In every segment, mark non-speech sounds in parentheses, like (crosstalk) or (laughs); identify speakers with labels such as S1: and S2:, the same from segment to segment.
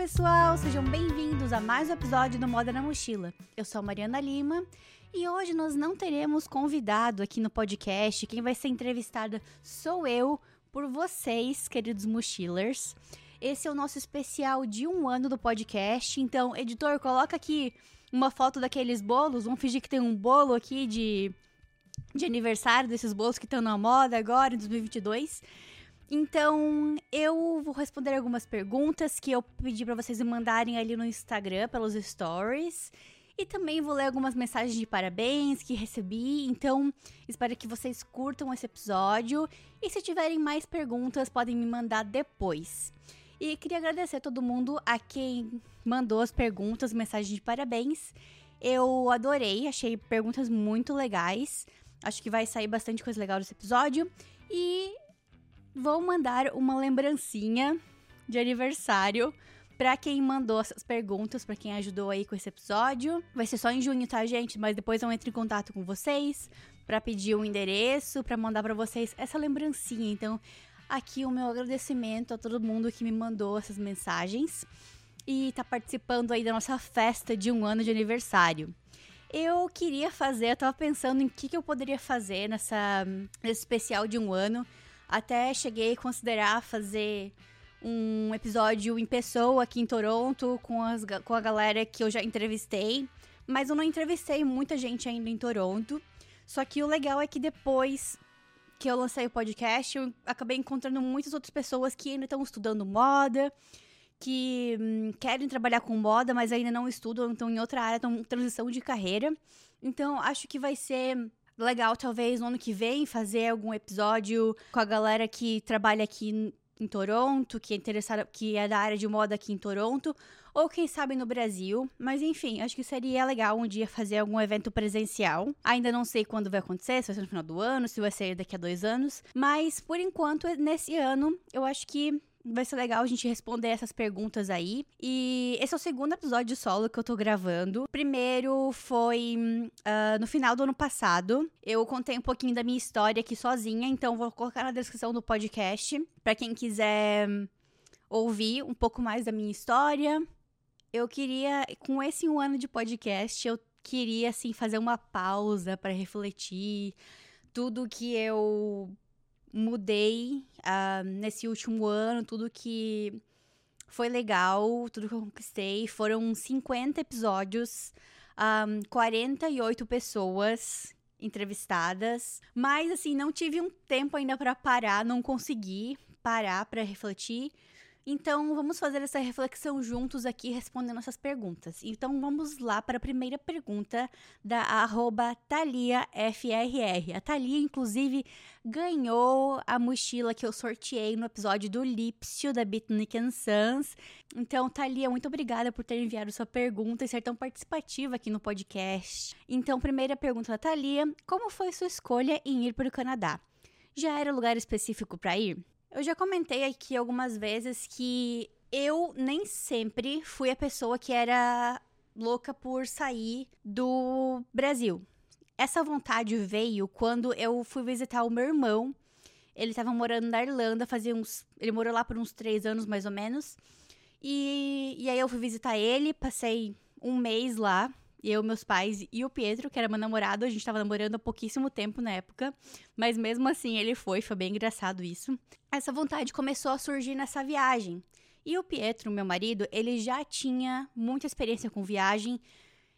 S1: pessoal, sejam bem-vindos a mais um episódio do Moda na Mochila. Eu sou a Mariana Lima e hoje nós não teremos convidado aqui no podcast. Quem vai ser entrevistada sou eu por vocês, queridos mochilers. Esse é o nosso especial de um ano do podcast. Então, editor, coloca aqui uma foto daqueles bolos. Vamos fingir que tem um bolo aqui de, de aniversário desses bolos que estão na moda agora, em 2022. Então, eu vou responder algumas perguntas que eu pedi para vocês me mandarem ali no Instagram, pelos stories. E também vou ler algumas mensagens de parabéns que recebi. Então, espero que vocês curtam esse episódio. E se tiverem mais perguntas, podem me mandar depois. E queria agradecer a todo mundo a quem mandou as perguntas, mensagens de parabéns. Eu adorei, achei perguntas muito legais. Acho que vai sair bastante coisa legal desse episódio. E vou mandar uma lembrancinha de aniversário para quem mandou essas perguntas, para quem ajudou aí com esse episódio. Vai ser só em junho, tá, gente? Mas depois eu entro em contato com vocês para pedir o um endereço, para mandar para vocês essa lembrancinha. Então, aqui o meu agradecimento a todo mundo que me mandou essas mensagens e tá participando aí da nossa festa de um ano de aniversário. Eu queria fazer, eu tava pensando em que, que eu poderia fazer nessa, nesse especial de um ano. Até cheguei a considerar fazer um episódio em pessoa aqui em Toronto com, as, com a galera que eu já entrevistei. Mas eu não entrevistei muita gente ainda em Toronto. Só que o legal é que depois que eu lancei o podcast, eu acabei encontrando muitas outras pessoas que ainda estão estudando moda, que hum, querem trabalhar com moda, mas ainda não estudam, estão em outra área, estão em transição de carreira. Então, acho que vai ser legal, talvez, no ano que vem, fazer algum episódio com a galera que trabalha aqui em Toronto, que é interessada, que é da área de moda aqui em Toronto, ou quem sabe no Brasil. Mas enfim, acho que seria legal um dia fazer algum evento presencial. Ainda não sei quando vai acontecer, se vai ser no final do ano, se vai ser daqui a dois anos. Mas por enquanto, nesse ano, eu acho que Vai ser legal a gente responder essas perguntas aí. E esse é o segundo episódio solo que eu tô gravando. O primeiro foi uh, no final do ano passado. Eu contei um pouquinho da minha história aqui sozinha, então vou colocar na descrição do podcast para quem quiser ouvir um pouco mais da minha história. Eu queria, com esse um ano de podcast, eu queria assim fazer uma pausa para refletir tudo que eu mudei uh, nesse último ano, tudo que foi legal, tudo que eu conquistei. Foram 50 episódios, um, 48 pessoas entrevistadas, mas assim, não tive um tempo ainda para parar, não consegui parar para refletir. Então, vamos fazer essa reflexão juntos aqui, respondendo essas perguntas. Então, vamos lá para a primeira pergunta da arroba ThaliaFRR. A Thalia, inclusive, ganhou a mochila que eu sorteei no episódio do Lipsio, da Bitnik Sons. Então, Thalia, muito obrigada por ter enviado sua pergunta e ser tão participativa aqui no podcast. Então, primeira pergunta da Thalia, como foi sua escolha em ir para o Canadá? Já era lugar específico para ir? Eu já comentei aqui algumas vezes que eu nem sempre fui a pessoa que era louca por sair do Brasil. Essa vontade veio quando eu fui visitar o meu irmão. Ele estava morando na Irlanda, fazia uns. Ele morou lá por uns três anos, mais ou menos. E, e aí eu fui visitar ele, passei um mês lá eu, meus pais e o Pietro, que era meu namorado, a gente tava namorando há pouquíssimo tempo na época, mas mesmo assim ele foi, foi bem engraçado isso. Essa vontade começou a surgir nessa viagem. E o Pietro, meu marido, ele já tinha muita experiência com viagem,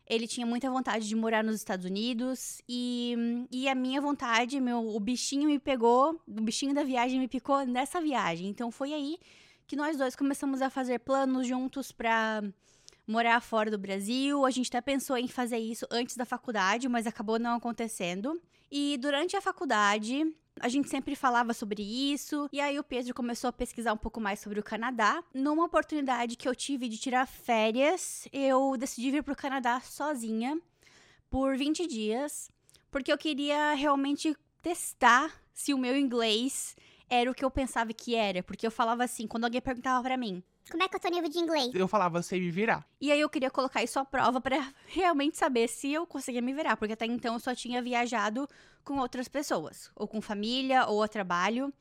S1: ele tinha muita vontade de morar nos Estados Unidos e, e a minha vontade, meu, o bichinho me pegou, o bichinho da viagem me picou nessa viagem. Então foi aí que nós dois começamos a fazer planos juntos para morar fora do Brasil. A gente até pensou em fazer isso antes da faculdade, mas acabou não acontecendo. E durante a faculdade, a gente sempre falava sobre isso, e aí o Pedro começou a pesquisar um pouco mais sobre o Canadá. Numa oportunidade que eu tive de tirar férias, eu decidi vir para o Canadá sozinha por 20 dias, porque eu queria realmente testar se o meu inglês era o que eu pensava que era, porque eu falava assim, quando alguém perguntava para mim,
S2: como é que eu tô nível de inglês?
S3: Eu falava, sei me virar.
S1: E aí eu queria colocar isso à prova para (laughs) realmente saber se eu conseguia me virar, porque até então eu só tinha viajado com outras pessoas, ou com família, ou a trabalho.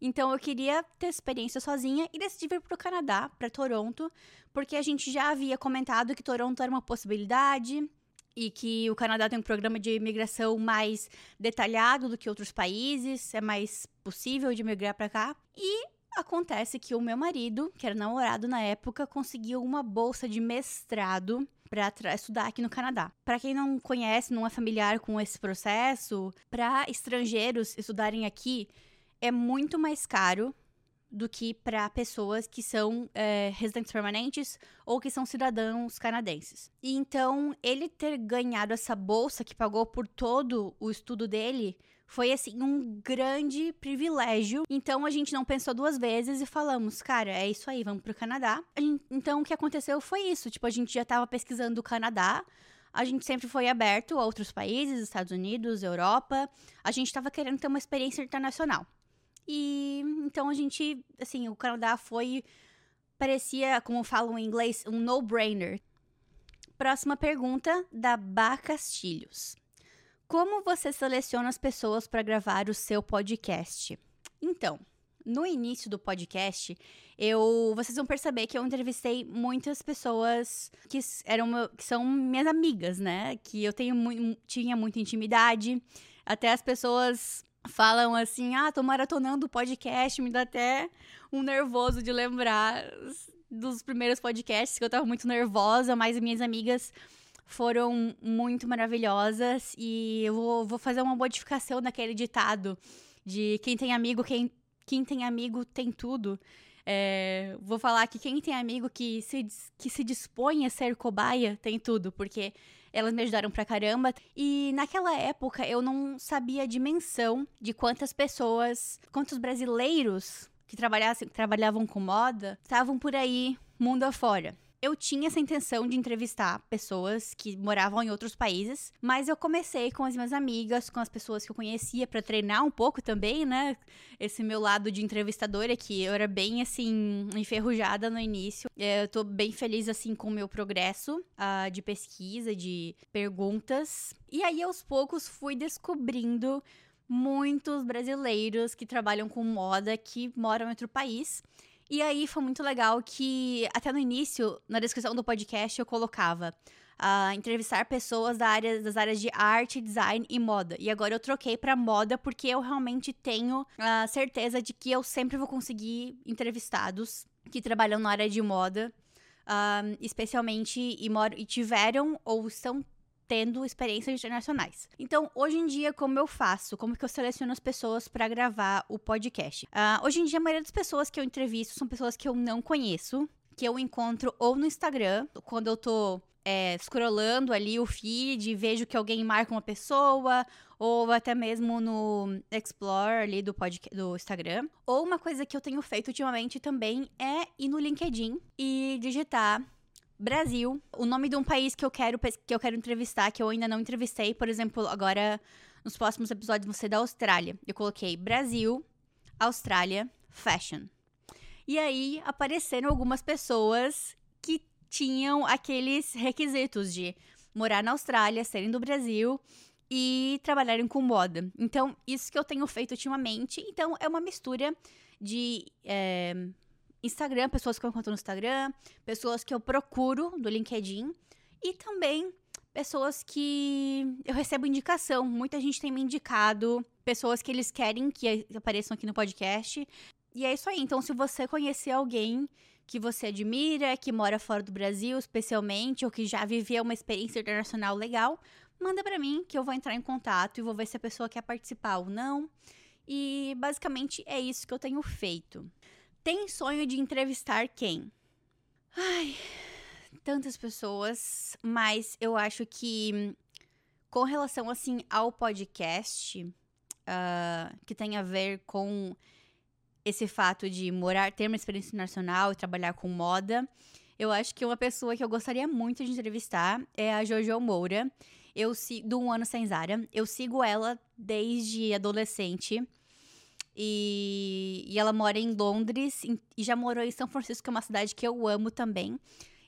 S1: Então eu queria ter experiência sozinha e decidi vir para o Canadá, para Toronto, porque a gente já havia comentado que Toronto era uma possibilidade e que o Canadá tem um programa de imigração mais detalhado do que outros países, é mais possível de migrar para cá. E acontece que o meu marido, que era namorado na época, conseguiu uma bolsa de mestrado para estudar aqui no Canadá. Para quem não conhece, não é familiar com esse processo, para estrangeiros estudarem aqui é muito mais caro do que para pessoas que são é, residentes permanentes ou que são cidadãos canadenses. E então, ele ter ganhado essa bolsa que pagou por todo o estudo dele foi assim um grande privilégio. Então a gente não pensou duas vezes e falamos, cara, é isso aí, vamos pro Canadá. Gente, então o que aconteceu foi isso, tipo, a gente já estava pesquisando o Canadá, a gente sempre foi aberto a outros países, Estados Unidos, Europa. A gente estava querendo ter uma experiência internacional. E então a gente, assim, o Canadá foi parecia, como falam em inglês, um no-brainer. Próxima pergunta da Bá Castilhos. Como você seleciona as pessoas para gravar o seu podcast? Então, no início do podcast, eu, vocês vão perceber que eu entrevistei muitas pessoas que eram que são minhas amigas, né? Que eu tenho tinha muita intimidade. Até as pessoas falam assim: ah, tô maratonando o podcast, me dá até um nervoso de lembrar dos primeiros podcasts que eu tava muito nervosa, mas minhas amigas foram muito maravilhosas e eu vou, vou fazer uma modificação naquele ditado de quem tem amigo, quem, quem tem amigo tem tudo. É, vou falar que quem tem amigo que se, que se dispõe a ser cobaia tem tudo, porque elas me ajudaram pra caramba. E naquela época eu não sabia a dimensão de quantas pessoas, quantos brasileiros que trabalhassem, trabalhavam com moda estavam por aí, mundo afora eu tinha essa intenção de entrevistar pessoas que moravam em outros países, mas eu comecei com as minhas amigas, com as pessoas que eu conhecia para treinar um pouco também, né? Esse meu lado de entrevistadora que eu era bem assim enferrujada no início. É, eu tô bem feliz assim com o meu progresso uh, de pesquisa, de perguntas. E aí aos poucos fui descobrindo muitos brasileiros que trabalham com moda que moram em outro país e aí foi muito legal que, até no início, na descrição do podcast, eu colocava uh, entrevistar pessoas da área, das áreas de arte, design e moda. E agora eu troquei para moda porque eu realmente tenho a uh, certeza de que eu sempre vou conseguir entrevistados que trabalham na área de moda. Uh, especialmente e, e tiveram ou estão tendo experiências internacionais. Então, hoje em dia, como eu faço? Como que eu seleciono as pessoas para gravar o podcast? Uh, hoje em dia, a maioria das pessoas que eu entrevisto são pessoas que eu não conheço, que eu encontro ou no Instagram, quando eu tô é, scrollando ali o feed e vejo que alguém marca uma pessoa, ou até mesmo no Explore ali do, podcast, do Instagram. Ou uma coisa que eu tenho feito ultimamente também é ir no LinkedIn e digitar Brasil, o nome de um país que eu quero que eu quero entrevistar, que eu ainda não entrevistei, por exemplo, agora nos próximos episódios ser da Austrália. Eu coloquei Brasil, Austrália, Fashion. E aí apareceram algumas pessoas que tinham aqueles requisitos de morar na Austrália, serem do Brasil e trabalharem com moda. Então, isso que eu tenho feito ultimamente. Então, é uma mistura de é, Instagram, pessoas que eu encontro no Instagram, pessoas que eu procuro do LinkedIn e também pessoas que eu recebo indicação. Muita gente tem me indicado pessoas que eles querem que apareçam aqui no podcast. E é isso aí. Então, se você conhecer alguém que você admira, que mora fora do Brasil, especialmente, ou que já viveu uma experiência internacional legal, manda para mim que eu vou entrar em contato e vou ver se a pessoa quer participar ou não. E basicamente é isso que eu tenho feito. Tem sonho de entrevistar quem? Ai, tantas pessoas, mas eu acho que com relação assim ao podcast, uh, que tem a ver com esse fato de morar, ter uma experiência internacional e trabalhar com moda, eu acho que uma pessoa que eu gostaria muito de entrevistar é a Jojo Moura. Eu sigo do Um Ano Sem Zara. Eu sigo ela desde adolescente. E, e ela mora em Londres em, e já morou em São Francisco, que é uma cidade que eu amo também.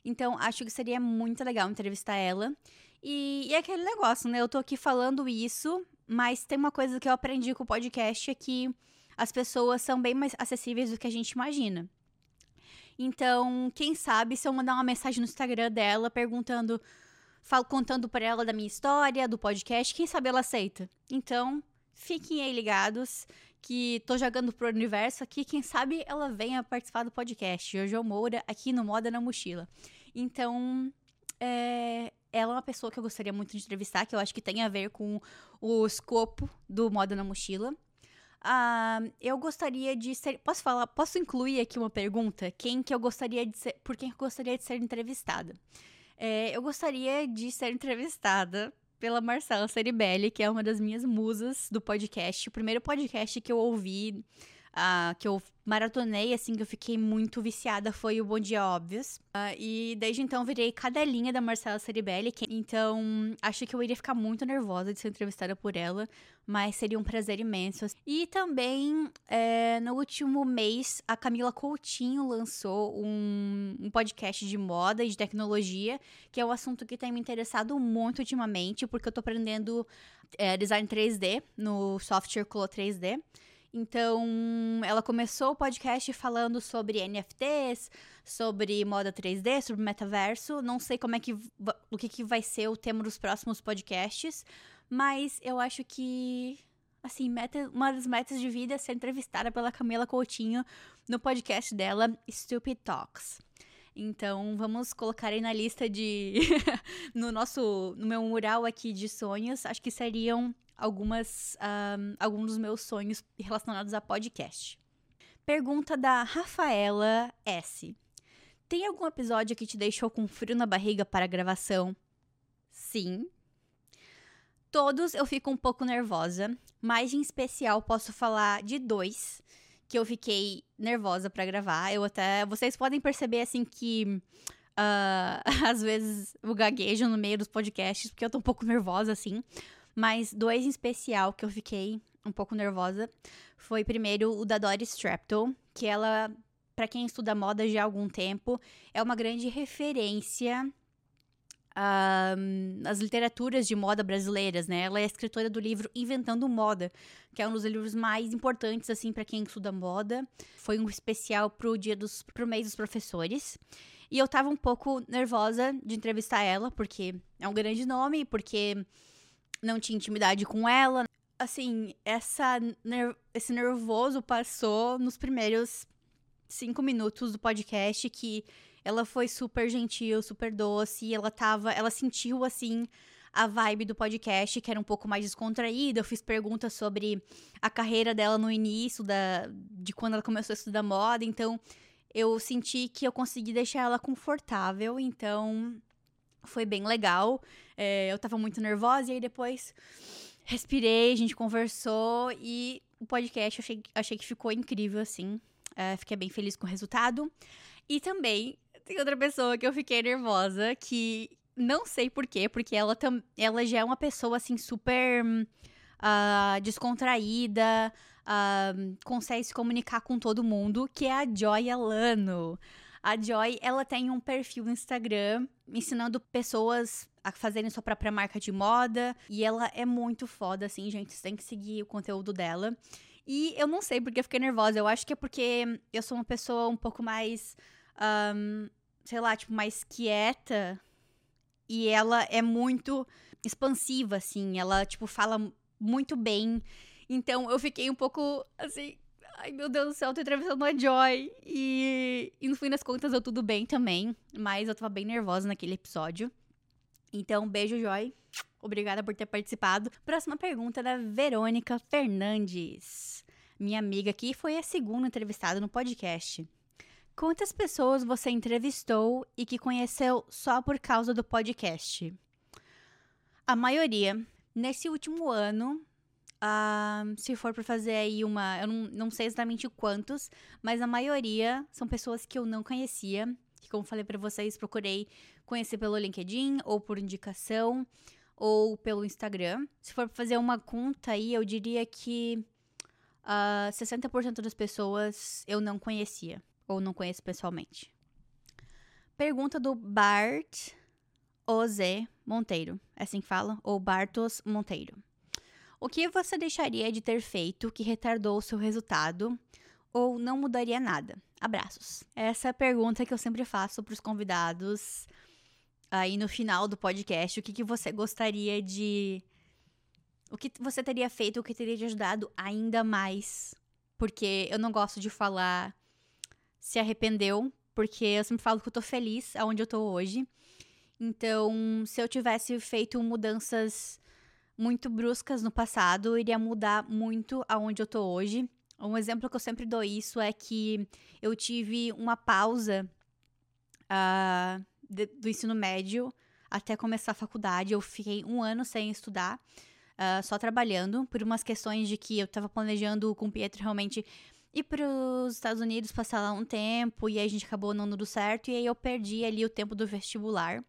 S1: Então, acho que seria muito legal entrevistar ela. E, e é aquele negócio, né? Eu tô aqui falando isso, mas tem uma coisa que eu aprendi com o podcast é que as pessoas são bem mais acessíveis do que a gente imagina. Então, quem sabe se eu mandar uma mensagem no Instagram dela perguntando, falo, contando para ela da minha história, do podcast, quem sabe ela aceita. Então, fiquem aí ligados que tô jogando pro universo aqui, quem sabe ela venha participar do podcast. Jojo Moura aqui no Moda na Mochila. Então, é, ela é uma pessoa que eu gostaria muito de entrevistar, que eu acho que tem a ver com o escopo do Moda na Mochila. Uh, eu gostaria de ser. Posso falar? Posso incluir aqui uma pergunta? Quem que eu gostaria de ser. Por quem eu gostaria de ser entrevistada? É, eu gostaria de ser entrevistada pela Marcela Ceribelli, que é uma das minhas musas do podcast. O primeiro podcast que eu ouvi uh, que eu maratonei, assim, que eu fiquei muito viciada, foi o Bom Dia Óbvios. Uh, e desde então virei cadelinha da Marcela Ceribelli. Que, então, acho que eu iria ficar muito nervosa de ser entrevistada por ela, mas seria um prazer imenso. E também, é, no último mês, a Camila Coutinho lançou um, um podcast de moda e de tecnologia, que é um assunto que tem me interessado muito ultimamente, porque eu tô aprendendo é, design 3D no software Colo 3D. Então, ela começou o podcast falando sobre NFTs, sobre moda 3D, sobre metaverso. Não sei como é que o que, que vai ser o tema dos próximos podcasts, mas eu acho que assim, meta, uma das metas de vida é ser entrevistada pela Camila Coutinho no podcast dela, Stupid Talks. Então, vamos colocar aí na lista de (laughs) no nosso no meu mural aqui de sonhos, acho que seriam algumas, um, alguns dos meus sonhos relacionados a podcast. Pergunta da Rafaela S. Tem algum episódio que te deixou com frio na barriga para a gravação? Sim. Todos eu fico um pouco nervosa, mas em especial posso falar de dois que eu fiquei nervosa para gravar. Eu até. Vocês podem perceber assim que. Uh, (laughs) às vezes eu gaguejo no meio dos podcasts, porque eu tô um pouco nervosa, assim. Mas dois em especial que eu fiquei um pouco nervosa foi primeiro o da Doris Strapto, que ela, para quem estuda moda já há algum tempo, é uma grande referência uh, nas literaturas de moda brasileiras, né? Ela é escritora do livro Inventando Moda, que é um dos livros mais importantes assim para quem estuda moda. Foi um especial pro dia dos pro mês dos professores. E eu tava um pouco nervosa de entrevistar ela, porque é um grande nome, porque não tinha intimidade com ela. Assim, essa ner esse nervoso passou nos primeiros cinco minutos do podcast que ela foi super gentil, super doce, ela tava, ela sentiu assim a vibe do podcast, que era um pouco mais descontraída. Eu fiz perguntas sobre a carreira dela no início da de quando ela começou a estudar moda, então eu senti que eu consegui deixar ela confortável, então foi bem legal. É, eu tava muito nervosa e aí depois respirei, a gente conversou e o podcast eu achei, achei que ficou incrível, assim. É, fiquei bem feliz com o resultado. E também tem outra pessoa que eu fiquei nervosa, que não sei porquê, porque ela, tam, ela já é uma pessoa, assim, super uh, descontraída, uh, consegue se comunicar com todo mundo, que é a Joy Alano. A Joy, ela tem um perfil no Instagram ensinando pessoas a fazerem sua própria marca de moda. E ela é muito foda, assim, gente. Vocês têm que seguir o conteúdo dela. E eu não sei porque eu fiquei nervosa. Eu acho que é porque eu sou uma pessoa um pouco mais. Um, sei lá, tipo, mais quieta. E ela é muito expansiva, assim. Ela, tipo, fala muito bem. Então eu fiquei um pouco, assim, Ai, meu Deus do céu, tô entrevistando a Joy. E, e no fim das contas deu tudo bem também. Mas eu tava bem nervosa naquele episódio. Então, beijo, Joy. Obrigada por ter participado. Próxima pergunta da Verônica Fernandes. Minha amiga aqui foi a segunda entrevistada no podcast. Quantas pessoas você entrevistou e que conheceu só por causa do podcast? A maioria. Nesse último ano, Uh, se for para fazer aí uma. Eu não, não sei exatamente quantos, mas a maioria são pessoas que eu não conhecia. Que, como falei para vocês, procurei conhecer pelo LinkedIn, ou por indicação, ou pelo Instagram. Se for pra fazer uma conta aí, eu diria que uh, ah, 60% das pessoas eu não conhecia, ou não conheço pessoalmente. Pergunta do Bart Oze Monteiro. É assim que fala? Ou Bartos Monteiro. O que você deixaria de ter feito que retardou o seu resultado ou não mudaria nada? Abraços. Essa é a pergunta que eu sempre faço para os convidados aí no final do podcast. O que, que você gostaria de. O que você teria feito, o que teria te ajudado ainda mais? Porque eu não gosto de falar se arrependeu, porque eu sempre falo que eu tô feliz aonde eu tô hoje. Então, se eu tivesse feito mudanças muito bruscas no passado, iria mudar muito aonde eu tô hoje. Um exemplo que eu sempre dou isso é que eu tive uma pausa uh, de, do ensino médio até começar a faculdade. Eu fiquei um ano sem estudar, uh, só trabalhando, por umas questões de que eu tava planejando com o Pietro realmente ir para os Estados Unidos, passar lá um tempo, e aí a gente acabou não dando certo, e aí eu perdi ali o tempo do vestibular.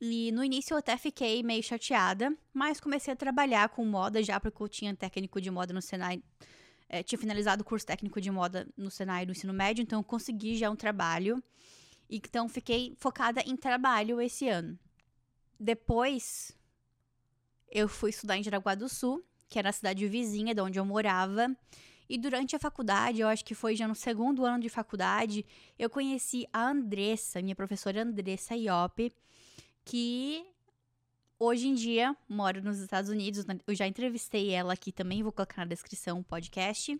S1: E no início eu até fiquei meio chateada, mas comecei a trabalhar com moda já, porque eu tinha técnico de moda no Senai. É, tinha finalizado o curso técnico de moda no Senai do ensino médio, então eu consegui já um trabalho. Então fiquei focada em trabalho esse ano. Depois eu fui estudar em Jaraguá do Sul, que era a cidade vizinha de onde eu morava. E durante a faculdade, eu acho que foi já no segundo ano de faculdade, eu conheci a Andressa, minha professora Andressa Iop, que hoje em dia mora nos Estados Unidos. Eu já entrevistei ela aqui também, vou colocar na descrição o podcast.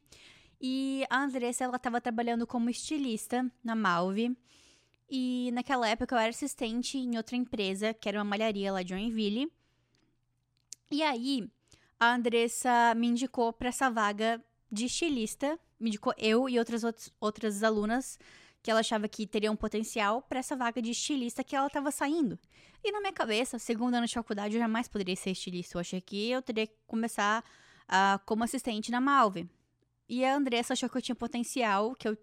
S1: E a Andressa, ela estava trabalhando como estilista na Malve. E naquela época eu era assistente em outra empresa, que era uma malharia lá de Joinville. E aí, a Andressa me indicou para essa vaga de estilista. Me indicou eu e outras, outras alunas que ela achava que teria um potencial para essa vaga de estilista que ela estava saindo. E na minha cabeça, segundo ano de faculdade, eu jamais poderia ser estilista. Eu achei que eu teria que começar uh, como assistente na Malve. E a Andressa achou que eu tinha potencial, que eu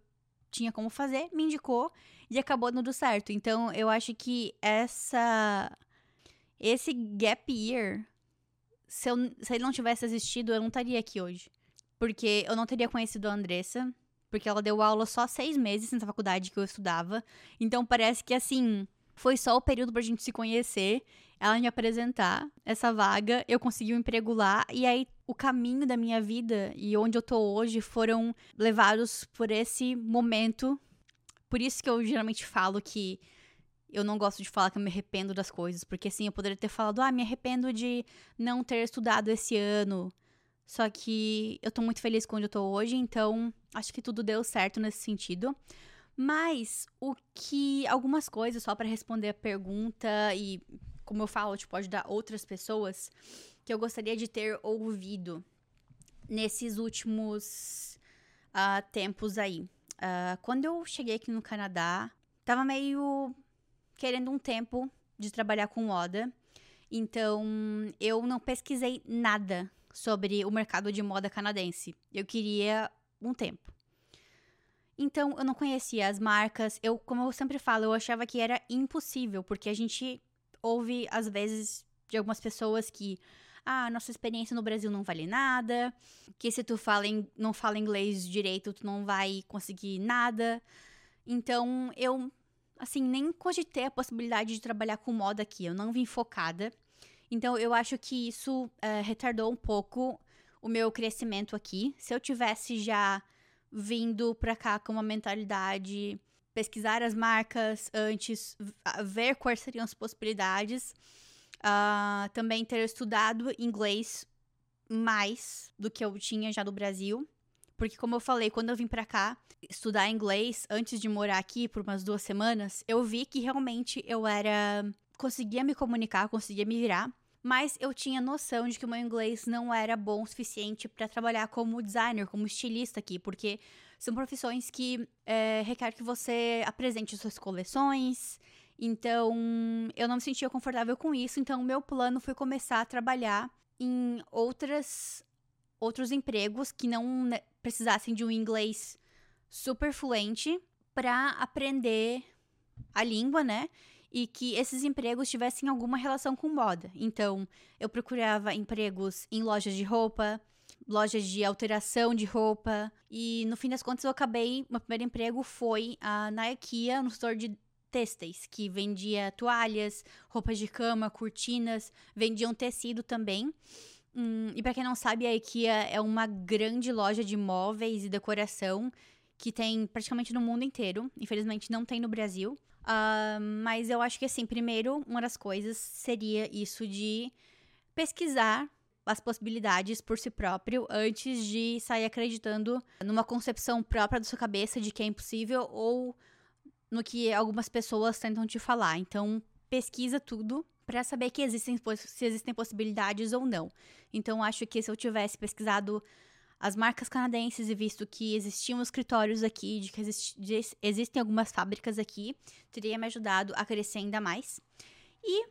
S1: tinha como fazer, me indicou e acabou dando certo. Então, eu acho que essa esse gap year, se, eu, se ele não tivesse existido, eu não estaria aqui hoje. Porque eu não teria conhecido a Andressa, porque ela deu aula só seis meses na faculdade que eu estudava. Então parece que assim, foi só o período pra gente se conhecer, ela me apresentar essa vaga, eu consegui um emprego lá, e aí o caminho da minha vida e onde eu tô hoje foram levados por esse momento. Por isso que eu geralmente falo que eu não gosto de falar que eu me arrependo das coisas, porque assim, eu poderia ter falado, ah, me arrependo de não ter estudado esse ano. Só que eu tô muito feliz com onde eu tô hoje, então acho que tudo deu certo nesse sentido. Mas o que. Algumas coisas, só para responder a pergunta, e como eu falo, tipo, pode dar outras pessoas, que eu gostaria de ter ouvido nesses últimos uh, tempos aí. Uh, quando eu cheguei aqui no Canadá, tava meio querendo um tempo de trabalhar com moda. Então, eu não pesquisei nada sobre o mercado de moda canadense. Eu queria um tempo. Então, eu não conhecia as marcas. Eu, como eu sempre falo, eu achava que era impossível, porque a gente ouve, às vezes, de algumas pessoas que ah, nossa experiência no Brasil não vale nada, que se tu fala em, não fala inglês direito, tu não vai conseguir nada. Então, eu, assim, nem cogitei a possibilidade de trabalhar com moda aqui. Eu não vim focada. Então, eu acho que isso é, retardou um pouco o meu crescimento aqui. Se eu tivesse já vindo para cá com uma mentalidade pesquisar as marcas antes, ver quais seriam as possibilidades, uh, também ter estudado inglês mais do que eu tinha já no Brasil, porque como eu falei, quando eu vim para cá estudar inglês antes de morar aqui por umas duas semanas, eu vi que realmente eu era conseguia me comunicar, conseguia me virar, mas eu tinha noção de que o meu inglês não era bom o suficiente para trabalhar como designer, como estilista aqui, porque são profissões que é, requer que você apresente suas coleções. Então, eu não me sentia confortável com isso, então o meu plano foi começar a trabalhar em outras outros empregos que não né, precisassem de um inglês super fluente para aprender a língua, né? E que esses empregos tivessem alguma relação com moda. Então, eu procurava empregos em lojas de roupa, lojas de alteração de roupa, e no fim das contas eu acabei, meu primeiro emprego foi uh, na IKEA, no store de têxteis, que vendia toalhas, roupas de cama, cortinas, vendiam tecido também. Hum, e para quem não sabe, a IKEA é uma grande loja de móveis e decoração que tem praticamente no mundo inteiro. Infelizmente não tem no Brasil. Uh, mas eu acho que assim, primeiro, uma das coisas seria isso de pesquisar as possibilidades por si próprio antes de sair acreditando numa concepção própria da sua cabeça de que é impossível ou no que algumas pessoas tentam te falar. Então, pesquisa tudo para saber que existem se existem possibilidades ou não. Então, acho que se eu tivesse pesquisado as marcas canadenses e visto que existiam escritórios aqui, de que de, existem algumas fábricas aqui, teria me ajudado a crescer ainda mais. E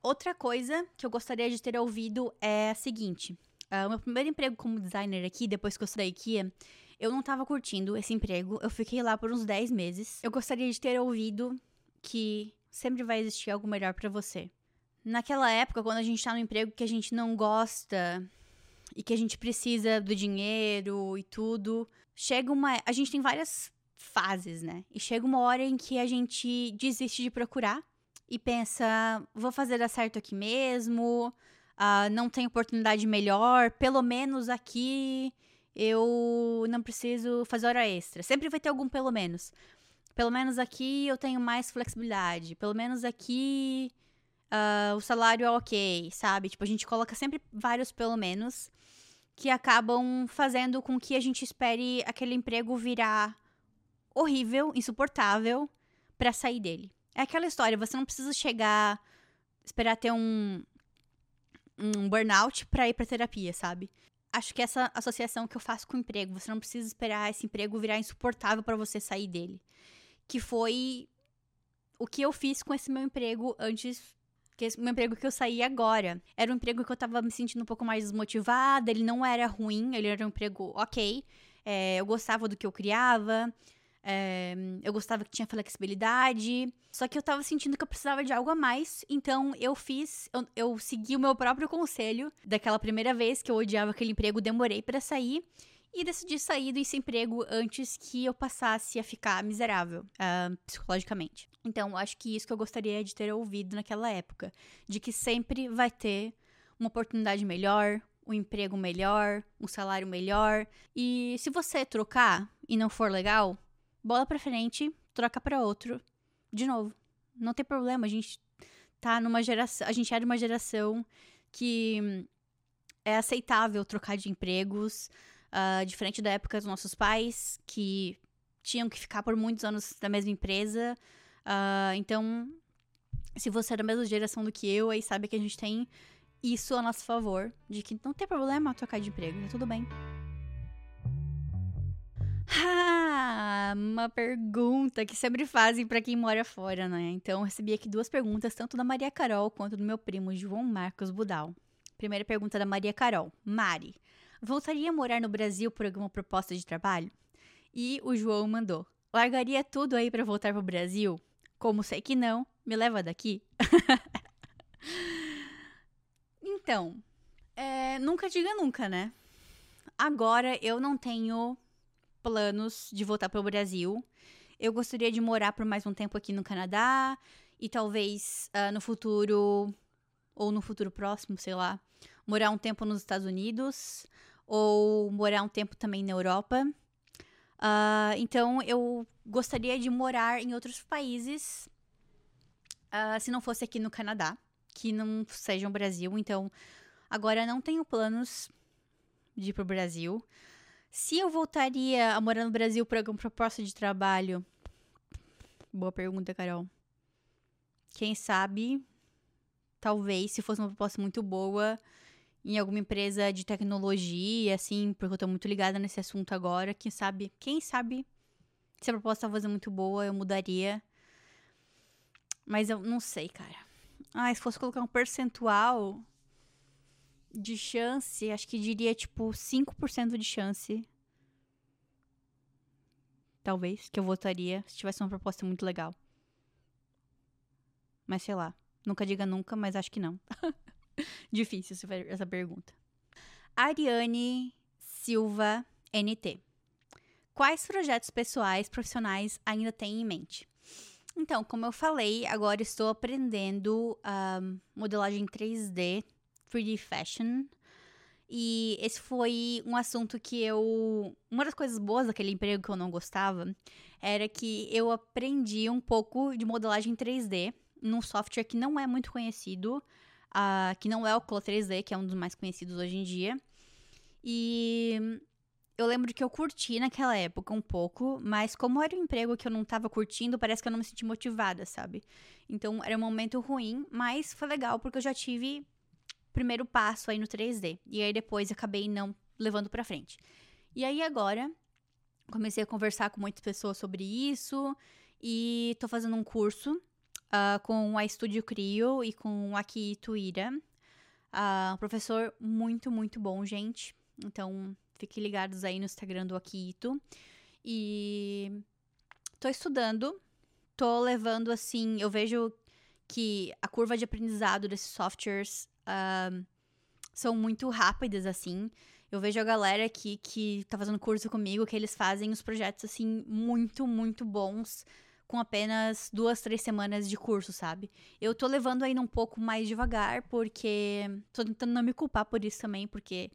S1: outra coisa que eu gostaria de ter ouvido é a seguinte: uh, meu primeiro emprego como designer aqui, depois que eu saí aqui, eu não tava curtindo esse emprego. Eu fiquei lá por uns 10 meses. Eu gostaria de ter ouvido que sempre vai existir algo melhor para você. Naquela época, quando a gente tá no emprego que a gente não gosta e que a gente precisa do dinheiro e tudo, chega uma. A gente tem várias fases, né? E chega uma hora em que a gente desiste de procurar e pensa: vou fazer dar certo aqui mesmo, uh, não tem oportunidade melhor, pelo menos aqui eu não preciso fazer hora extra. Sempre vai ter algum pelo menos. Pelo menos aqui eu tenho mais flexibilidade. Pelo menos aqui uh, o salário é ok, sabe? Tipo, a gente coloca sempre vários pelo menos que acabam fazendo com que a gente espere aquele emprego virar horrível, insuportável para sair dele. É aquela história, você não precisa chegar esperar ter um um burnout para ir para terapia, sabe? Acho que essa associação que eu faço com o emprego, você não precisa esperar esse emprego virar insuportável para você sair dele. Que foi o que eu fiz com esse meu emprego antes que esse meu emprego que eu saí agora. Era um emprego que eu tava me sentindo um pouco mais desmotivada, ele não era ruim, ele era um emprego ok. É, eu gostava do que eu criava, é, eu gostava que tinha flexibilidade. Só que eu tava sentindo que eu precisava de algo a mais. Então eu fiz, eu, eu segui o meu próprio conselho daquela primeira vez que eu odiava aquele emprego, demorei para sair. E decidi sair desse emprego antes que eu passasse a ficar miserável uh, psicologicamente. Então, acho que isso que eu gostaria de ter ouvido naquela época. De que sempre vai ter uma oportunidade melhor, um emprego melhor, um salário melhor. E se você trocar e não for legal, bola pra frente, troca para outro. De novo. Não tem problema, a gente tá numa geração. A gente é de uma geração que é aceitável trocar de empregos. Uh, diferente da época dos nossos pais, que tinham que ficar por muitos anos na mesma empresa. Uh, então, se você é da mesma geração do que eu, aí sabe que a gente tem isso a nosso favor, de que não tem problema trocar de emprego, tá tudo bem. Ah, uma pergunta que sempre fazem para quem mora fora, né? Então, recebi aqui duas perguntas, tanto da Maria Carol quanto do meu primo João Marcos Budal. Primeira pergunta da Maria Carol. Mari, voltaria a morar no Brasil por alguma proposta de trabalho? E o João mandou: largaria tudo aí para voltar pro Brasil? Como sei que não, me leva daqui. (laughs) então, é, nunca diga nunca, né? Agora eu não tenho planos de voltar pro Brasil. Eu gostaria de morar por mais um tempo aqui no Canadá e talvez uh, no futuro ou no futuro próximo, sei lá, morar um tempo nos Estados Unidos ou morar um tempo também na Europa. Uh, então, eu gostaria de morar em outros países, uh, se não fosse aqui no Canadá, que não seja o Brasil. Então, agora não tenho planos de ir pro Brasil. Se eu voltaria a morar no Brasil por alguma proposta de trabalho? Boa pergunta, Carol. Quem sabe, talvez, se fosse uma proposta muito boa, em alguma empresa de tecnologia, assim, porque eu tô muito ligada nesse assunto agora. Quem sabe, quem sabe, se a proposta fosse muito boa, eu mudaria. Mas eu não sei, cara. Ah, se fosse colocar um percentual de chance, acho que diria tipo 5% de chance. Talvez, que eu votaria se tivesse uma proposta muito legal. Mas sei lá. Nunca diga nunca, mas acho que não. (laughs) (laughs) Difícil essa pergunta. Ariane Silva NT. Quais projetos pessoais, profissionais ainda tem em mente? Então, como eu falei, agora estou aprendendo um, modelagem 3D, 3D Fashion. E esse foi um assunto que eu. Uma das coisas boas daquele emprego que eu não gostava era que eu aprendi um pouco de modelagem 3D num software que não é muito conhecido, uh, que não é o Clo 3D, que é um dos mais conhecidos hoje em dia. E eu lembro que eu curti naquela época um pouco, mas como era um emprego que eu não tava curtindo, parece que eu não me senti motivada, sabe? Então era um momento ruim, mas foi legal porque eu já tive primeiro passo aí no 3D. E aí depois acabei não levando pra frente. E aí agora comecei a conversar com muitas pessoas sobre isso e tô fazendo um curso uh, com a Estúdio Crio e com a Akito Ira. Uh, professor muito, muito bom, gente. Então, Fiquem ligados aí no Instagram do Akito. E tô estudando, tô levando assim, eu vejo que a curva de aprendizado desses softwares uh, são muito rápidas, assim. Eu vejo a galera aqui que tá fazendo curso comigo, que eles fazem os projetos, assim, muito, muito bons, com apenas duas, três semanas de curso, sabe? Eu tô levando ainda um pouco mais devagar, porque tô tentando não me culpar por isso também, porque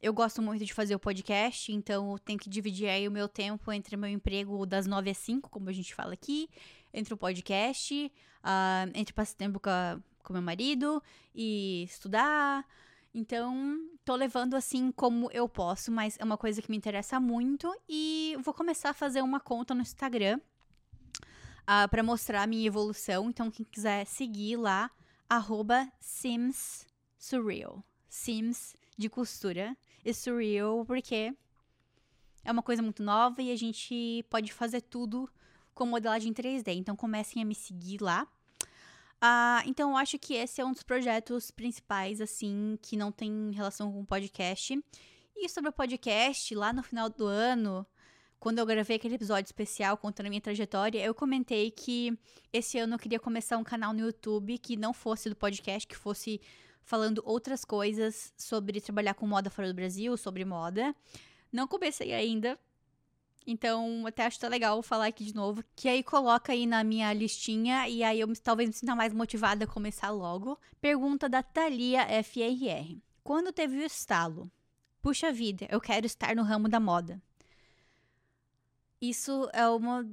S1: eu gosto muito de fazer o podcast, então eu tenho que dividir aí o meu tempo entre meu emprego das 9 às 5, como a gente fala aqui, entre o podcast, uh, entre passar tempo com, a, com meu marido e estudar. Então, tô levando assim como eu posso, mas é uma coisa que me interessa muito e vou começar a fazer uma conta no Instagram uh, ah, para mostrar a minha evolução. Então, quem quiser seguir lá, arroba Sims Surreal. Sims de costura e surreal, porque é uma coisa muito nova e a gente pode fazer tudo com modelagem 3D. Então comecem a me seguir lá. Uh, então eu acho que esse é um dos projetos principais, assim, que não tem relação com o podcast. E sobre o podcast, lá no final do ano, quando eu gravei aquele episódio especial contando a minha trajetória, eu comentei que esse ano eu queria começar um canal no YouTube que não fosse do podcast, que fosse falando outras coisas sobre trabalhar com moda fora do Brasil, sobre moda. Não comecei ainda, então, até acho que tá legal falar aqui de novo. Que aí coloca aí na minha listinha e aí eu talvez me sinta mais motivada a começar logo. Pergunta da Thalia FRR. Quando teve o estalo? Puxa vida, eu quero estar no ramo da moda. Isso é uma.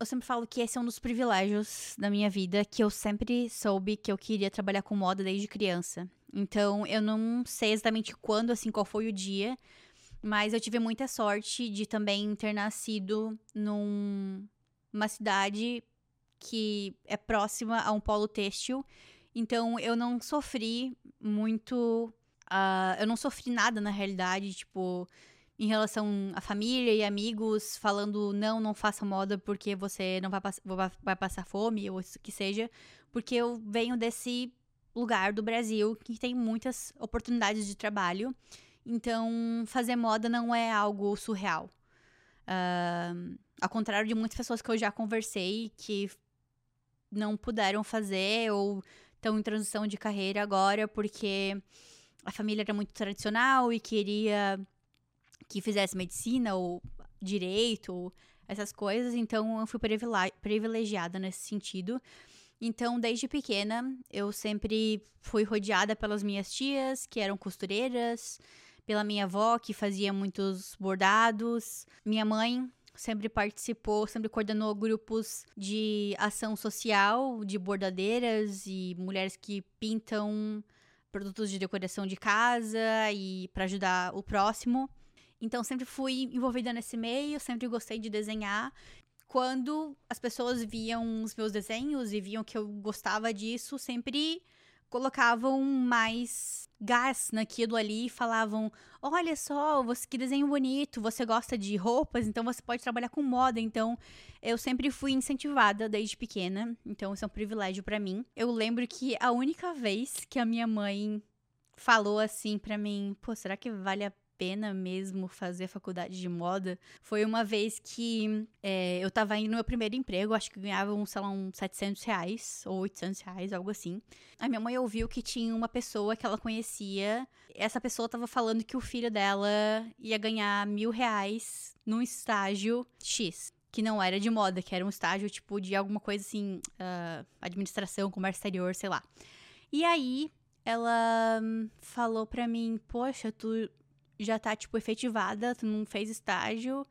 S1: Eu sempre falo que esse é um dos privilégios da minha vida, que eu sempre soube que eu queria trabalhar com moda desde criança. Então, eu não sei exatamente quando, assim, qual foi o dia, mas eu tive muita sorte de também ter nascido numa cidade que é próxima a um polo têxtil. Então, eu não sofri muito. Uh, eu não sofri nada na realidade, tipo, em relação à família e amigos, falando não, não faça moda porque você não vai, pass vai passar fome ou o que seja, porque eu venho desse lugar do Brasil que tem muitas oportunidades de trabalho. Então, fazer moda não é algo surreal. Uh, ao contrário de muitas pessoas que eu já conversei que não puderam fazer ou estão em transição de carreira agora porque a família era muito tradicional e queria que fizesse medicina ou direito, ou essas coisas. Então, eu fui privilegiada nesse sentido. Então, desde pequena, eu sempre fui rodeada pelas minhas tias, que eram costureiras, pela minha avó, que fazia muitos bordados. Minha mãe sempre participou, sempre coordenou grupos de ação social, de bordadeiras e mulheres que pintam produtos de decoração de casa e para ajudar o próximo. Então sempre fui envolvida nesse meio, sempre gostei de desenhar quando as pessoas viam os meus desenhos e viam que eu gostava disso, sempre colocavam mais gás naquilo ali e falavam: Olha só, você que desenho bonito, você gosta de roupas, então você pode trabalhar com moda. Então eu sempre fui incentivada desde pequena, então isso é um privilégio para mim. Eu lembro que a única vez que a minha mãe falou assim para mim: Pô, será que vale a pena mesmo fazer faculdade de moda foi uma vez que é, eu tava indo no meu primeiro emprego, acho que ganhava, um, sei lá, uns 700 reais ou 800 reais, algo assim. A minha mãe ouviu que tinha uma pessoa que ela conhecia. Essa pessoa tava falando que o filho dela ia ganhar mil reais num estágio X que não era de moda, que era um estágio tipo de alguma coisa assim, uh, administração, comércio exterior, sei lá. E aí ela falou pra mim: Poxa, tu já tá, tipo, efetivada, tu não fez estágio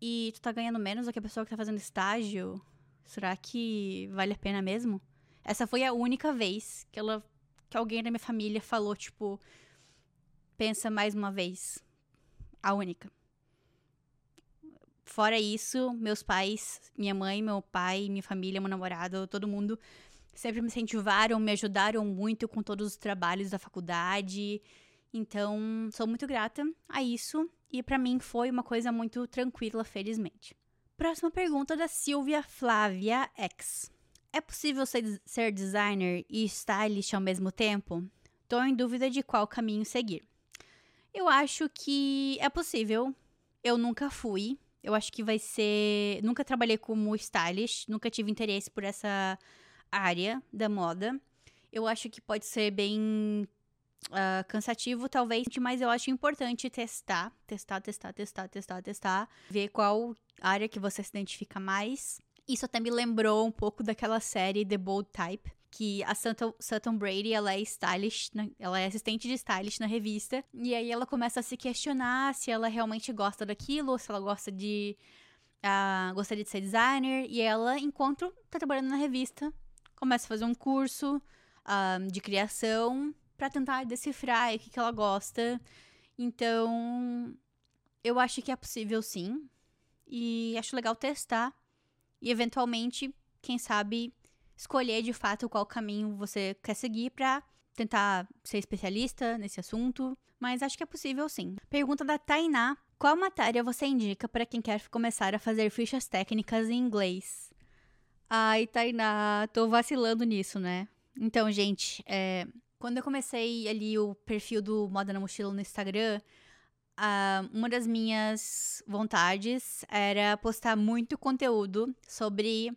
S1: e tu tá ganhando menos do que a pessoa que tá fazendo estágio. Será que vale a pena mesmo? Essa foi a única vez que ela que alguém da minha família falou, tipo, pensa mais uma vez. A única. Fora isso, meus pais, minha mãe, meu pai, minha família, meu namorado, todo mundo sempre me incentivaram, me ajudaram muito com todos os trabalhos da faculdade. Então, sou muito grata a isso e para mim foi uma coisa muito tranquila, felizmente. Próxima pergunta da Silvia Flávia X. É possível ser, ser designer e stylist ao mesmo tempo? Tô em dúvida de qual caminho seguir. Eu acho que é possível. Eu nunca fui. Eu acho que vai ser. Nunca trabalhei como stylist, nunca tive interesse por essa área da moda. Eu acho que pode ser bem uh, cansativo, talvez, mas eu acho importante testar, testar, testar, testar, testar, testar, ver qual área que você se identifica mais. Isso até me lembrou um pouco daquela série The Bold Type, que a Sutton, Sutton Brady, ela é stylist, ela é assistente de stylist na revista, e aí ela começa a se questionar se ela realmente gosta daquilo, se ela gosta de... Uh, gostaria de ser designer, e ela, enquanto tá trabalhando na revista, começa a fazer um curso uh, de criação para tentar decifrar o que, que ela gosta. Então, eu acho que é possível sim. E acho legal testar e eventualmente, quem sabe, escolher de fato qual caminho você quer seguir para tentar ser especialista nesse assunto, mas acho que é possível sim. Pergunta da Tainá: Qual matéria você indica para quem quer começar a fazer fichas técnicas em inglês? Ai, Tainá, tô vacilando nisso, né? Então, gente, é, quando eu comecei ali o perfil do Moda na Mochila no Instagram, Uh, uma das minhas vontades era postar muito conteúdo sobre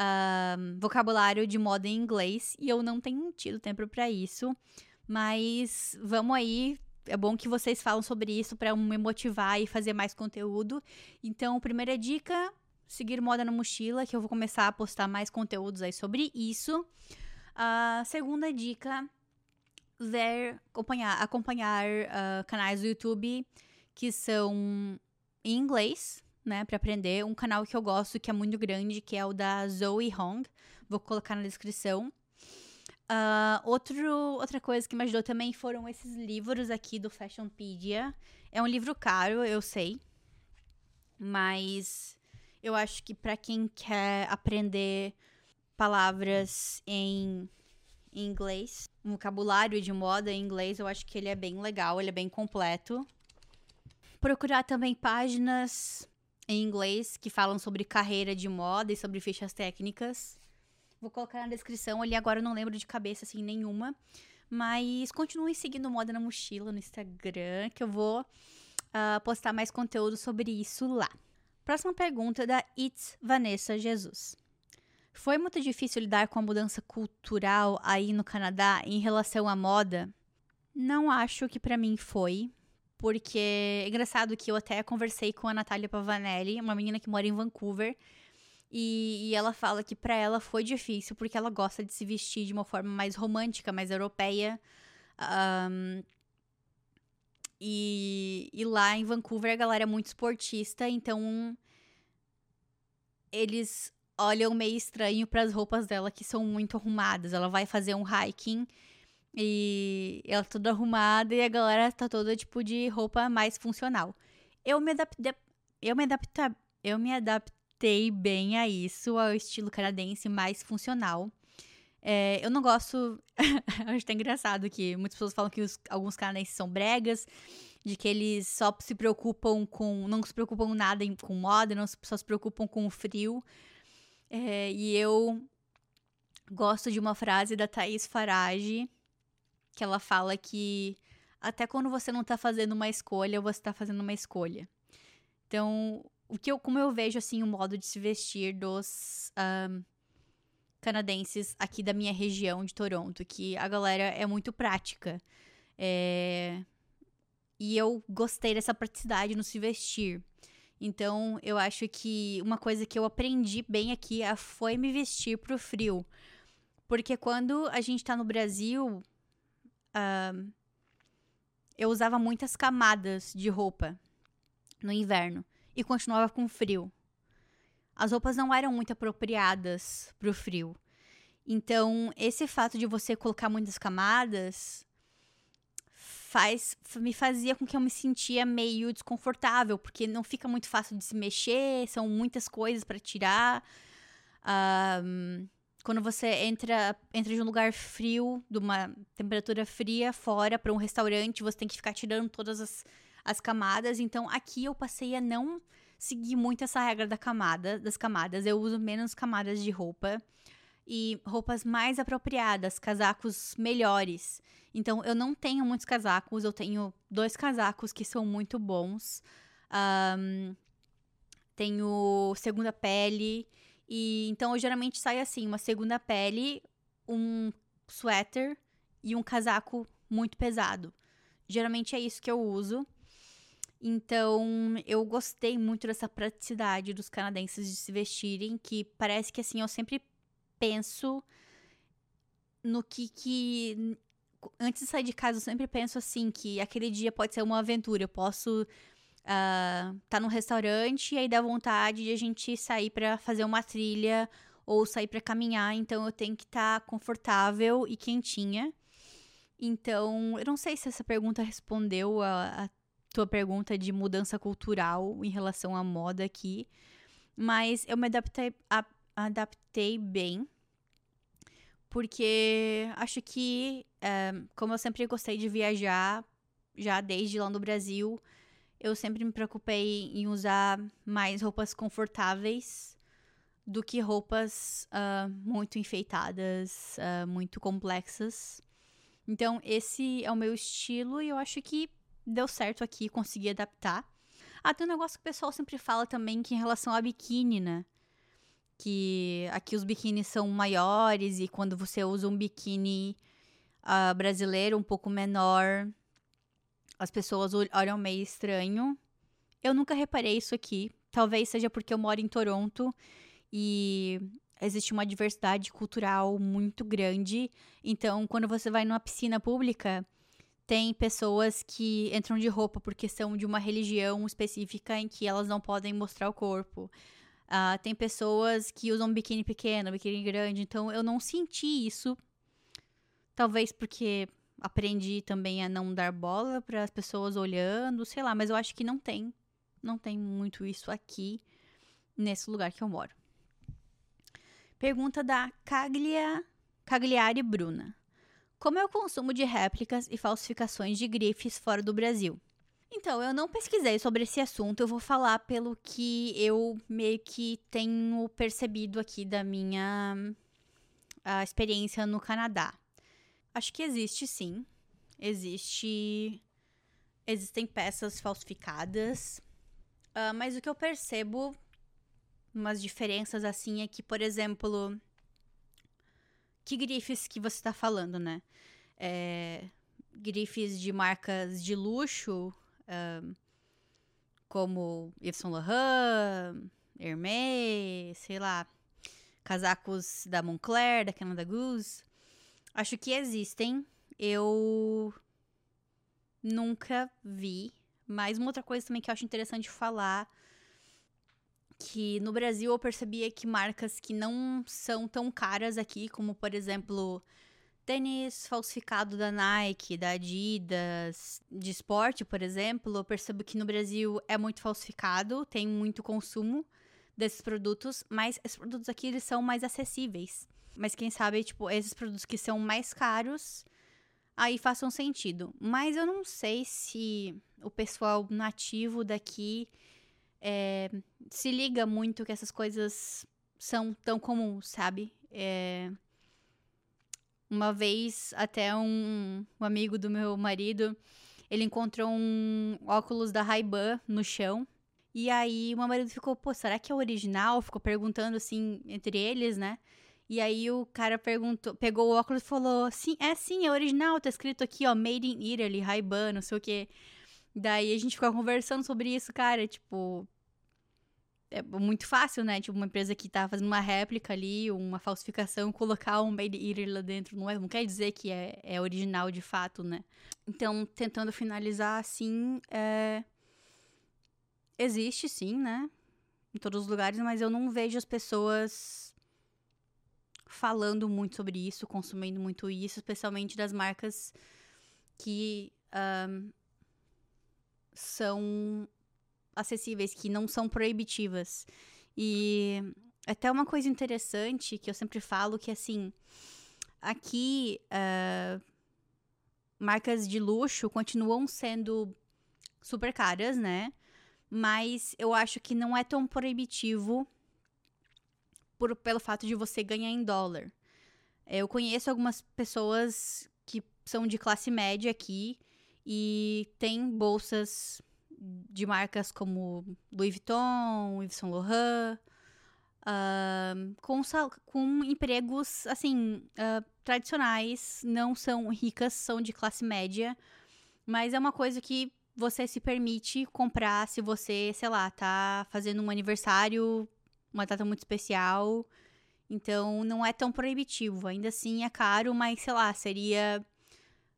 S1: uh, vocabulário de moda em inglês e eu não tenho tido tempo para isso. Mas vamos aí, é bom que vocês falam sobre isso para me motivar e fazer mais conteúdo. Então, primeira dica, seguir moda na mochila, que eu vou começar a postar mais conteúdos aí sobre isso. Uh, segunda dica, ver, acompanhar, acompanhar uh, canais do YouTube que são em inglês, né, para aprender. Um canal que eu gosto, que é muito grande, que é o da Zoe Hong. Vou colocar na descrição. Uh, outro, outra coisa que me ajudou também foram esses livros aqui do Fashionpedia. É um livro caro, eu sei. Mas eu acho que para quem quer aprender palavras em em inglês. Um vocabulário de moda em inglês, eu acho que ele é bem legal, ele é bem completo. Procurar também páginas em inglês que falam sobre carreira de moda e sobre fichas técnicas. Vou colocar na descrição ali, agora eu não lembro de cabeça assim nenhuma. Mas continue seguindo Moda na Mochila no Instagram, que eu vou uh, postar mais conteúdo sobre isso lá. Próxima pergunta da It's Vanessa Jesus. Foi muito difícil lidar com a mudança cultural aí no Canadá em relação à moda? Não acho que para mim foi, porque é engraçado que eu até conversei com a Natália Pavanelli, uma menina que mora em Vancouver, e, e ela fala que para ela foi difícil porque ela gosta de se vestir de uma forma mais romântica, mais europeia. Um, e, e lá em Vancouver a galera é muito esportista, então eles olham meio estranho para as roupas dela que são muito arrumadas. Ela vai fazer um hiking e ela tá toda arrumada e a galera tá toda tipo de roupa mais funcional. Eu me adaptei, eu me adaptei, eu me adaptei bem a isso, ao estilo canadense mais funcional. É, eu não gosto. (laughs) acho até engraçado que muitas pessoas falam que os, alguns canadenses são bregas, de que eles só se preocupam com. não se preocupam nada com moda, não só se preocupam com o frio. É, e eu gosto de uma frase da Thaís Farage, que ela fala que até quando você não tá fazendo uma escolha, você tá fazendo uma escolha. Então, o que eu, como eu vejo assim o modo de se vestir dos um, canadenses aqui da minha região de Toronto, que a galera é muito prática. É, e eu gostei dessa praticidade no se vestir. Então, eu acho que uma coisa que eu aprendi bem aqui foi me vestir pro frio. Porque quando a gente tá no Brasil, uh, eu usava muitas camadas de roupa no inverno e continuava com frio. As roupas não eram muito apropriadas para o frio. Então, esse fato de você colocar muitas camadas faz me fazia com que eu me sentia meio desconfortável, porque não fica muito fácil de se mexer, são muitas coisas para tirar. Um, quando você entra, entra de um lugar frio, de uma temperatura fria fora para um restaurante, você tem que ficar tirando todas as, as camadas. Então, aqui eu passei a não seguir muito essa regra da camada, das camadas. Eu uso menos camadas de roupa e roupas mais apropriadas, casacos melhores. Então, eu não tenho muitos casacos, eu tenho dois casacos que são muito bons. Um, tenho segunda pele. E então eu geralmente saio assim: uma segunda pele, um suéter e um casaco muito pesado. Geralmente é isso que eu uso. Então, eu gostei muito dessa praticidade dos canadenses de se vestirem, que parece que assim, eu sempre penso no que que antes de sair de casa eu sempre penso assim que aquele dia pode ser uma aventura, eu posso uh, tá num restaurante e aí dá vontade de a gente sair para fazer uma trilha ou sair para caminhar, então eu tenho que estar tá confortável e quentinha. Então, eu não sei se essa pergunta respondeu a, a tua pergunta de mudança cultural em relação à moda aqui, mas eu me adaptei, a, adaptei bem, porque acho que, é, como eu sempre gostei de viajar, já desde lá no Brasil, eu sempre me preocupei em usar mais roupas confortáveis do que roupas uh, muito enfeitadas, uh, muito complexas. Então, esse é o meu estilo e eu acho que deu certo aqui, consegui adaptar. Ah, tem um negócio que o pessoal sempre fala também que em relação a biquíni, né? Que aqui os biquínis são maiores e quando você usa um biquíni uh, brasileiro um pouco menor, as pessoas olham meio estranho. Eu nunca reparei isso aqui. Talvez seja porque eu moro em Toronto e existe uma diversidade cultural muito grande. Então, quando você vai numa piscina pública, tem pessoas que entram de roupa porque são de uma religião específica em que elas não podem mostrar o corpo. Uh, tem pessoas que usam biquíni pequeno, biquíni grande. Então, eu não senti isso. Talvez porque aprendi também a não dar bola para as pessoas olhando, sei lá, mas eu acho que não tem. Não tem muito isso aqui, nesse lugar que eu moro. Pergunta da Caglia, Cagliari Bruna. Como é o consumo de réplicas e falsificações de grifes fora do Brasil? Então, eu não pesquisei sobre esse assunto, eu vou falar pelo que eu meio que tenho percebido aqui da minha experiência no Canadá. Acho que existe sim. Existe. Existem peças falsificadas. Uh, mas o que eu percebo, umas diferenças assim, é que, por exemplo. Que grifes que você está falando, né? É, grifes de marcas de luxo, uh, como Yves Saint Laurent, Hermès, sei lá, casacos da Moncler, da Canada Goose. Acho que existem. Eu nunca vi. Mas uma outra coisa também que eu acho interessante falar que no Brasil eu percebia que marcas que não são tão caras aqui, como por exemplo, tênis falsificado da Nike, da Adidas, de esporte, por exemplo, eu percebo que no Brasil é muito falsificado, tem muito consumo desses produtos, mas esses produtos aqui eles são mais acessíveis. Mas quem sabe, tipo, esses produtos que são mais caros, aí façam sentido. Mas eu não sei se o pessoal nativo daqui é, se liga muito que essas coisas são tão comuns, sabe? É, uma vez, até um, um, amigo do meu marido, ele encontrou um óculos da Ray-Ban no chão. E aí, o meu marido ficou, pô, será que é original? Ficou perguntando, assim, entre eles, né? E aí o cara perguntou, pegou o óculos e falou: Sim, é sim, é original, tá escrito aqui, ó, Made in Italy, Ray-Ban, não sei o quê. Daí a gente ficou conversando sobre isso, cara, tipo. É muito fácil, né? Tipo, uma empresa que tá fazendo uma réplica ali, uma falsificação, colocar um Made Eater lá dentro. Não, é, não quer dizer que é, é original de fato, né? Então, tentando finalizar assim, é... existe sim, né? Em todos os lugares, mas eu não vejo as pessoas falando muito sobre isso, consumindo muito isso, especialmente das marcas que um, são acessíveis, que não são proibitivas. E até uma coisa interessante que eu sempre falo que assim, aqui uh, marcas de luxo continuam sendo super caras, né? Mas eu acho que não é tão proibitivo por, pelo fato de você ganhar em dólar. Eu conheço algumas pessoas que são de classe média aqui e têm bolsas de marcas como Louis Vuitton, Yves Saint Laurent, uh, com, com empregos, assim, uh, tradicionais, não são ricas, são de classe média, mas é uma coisa que você se permite comprar se você, sei lá, tá fazendo um aniversário, uma data muito especial, então não é tão proibitivo. Ainda assim é caro, mas sei lá, seria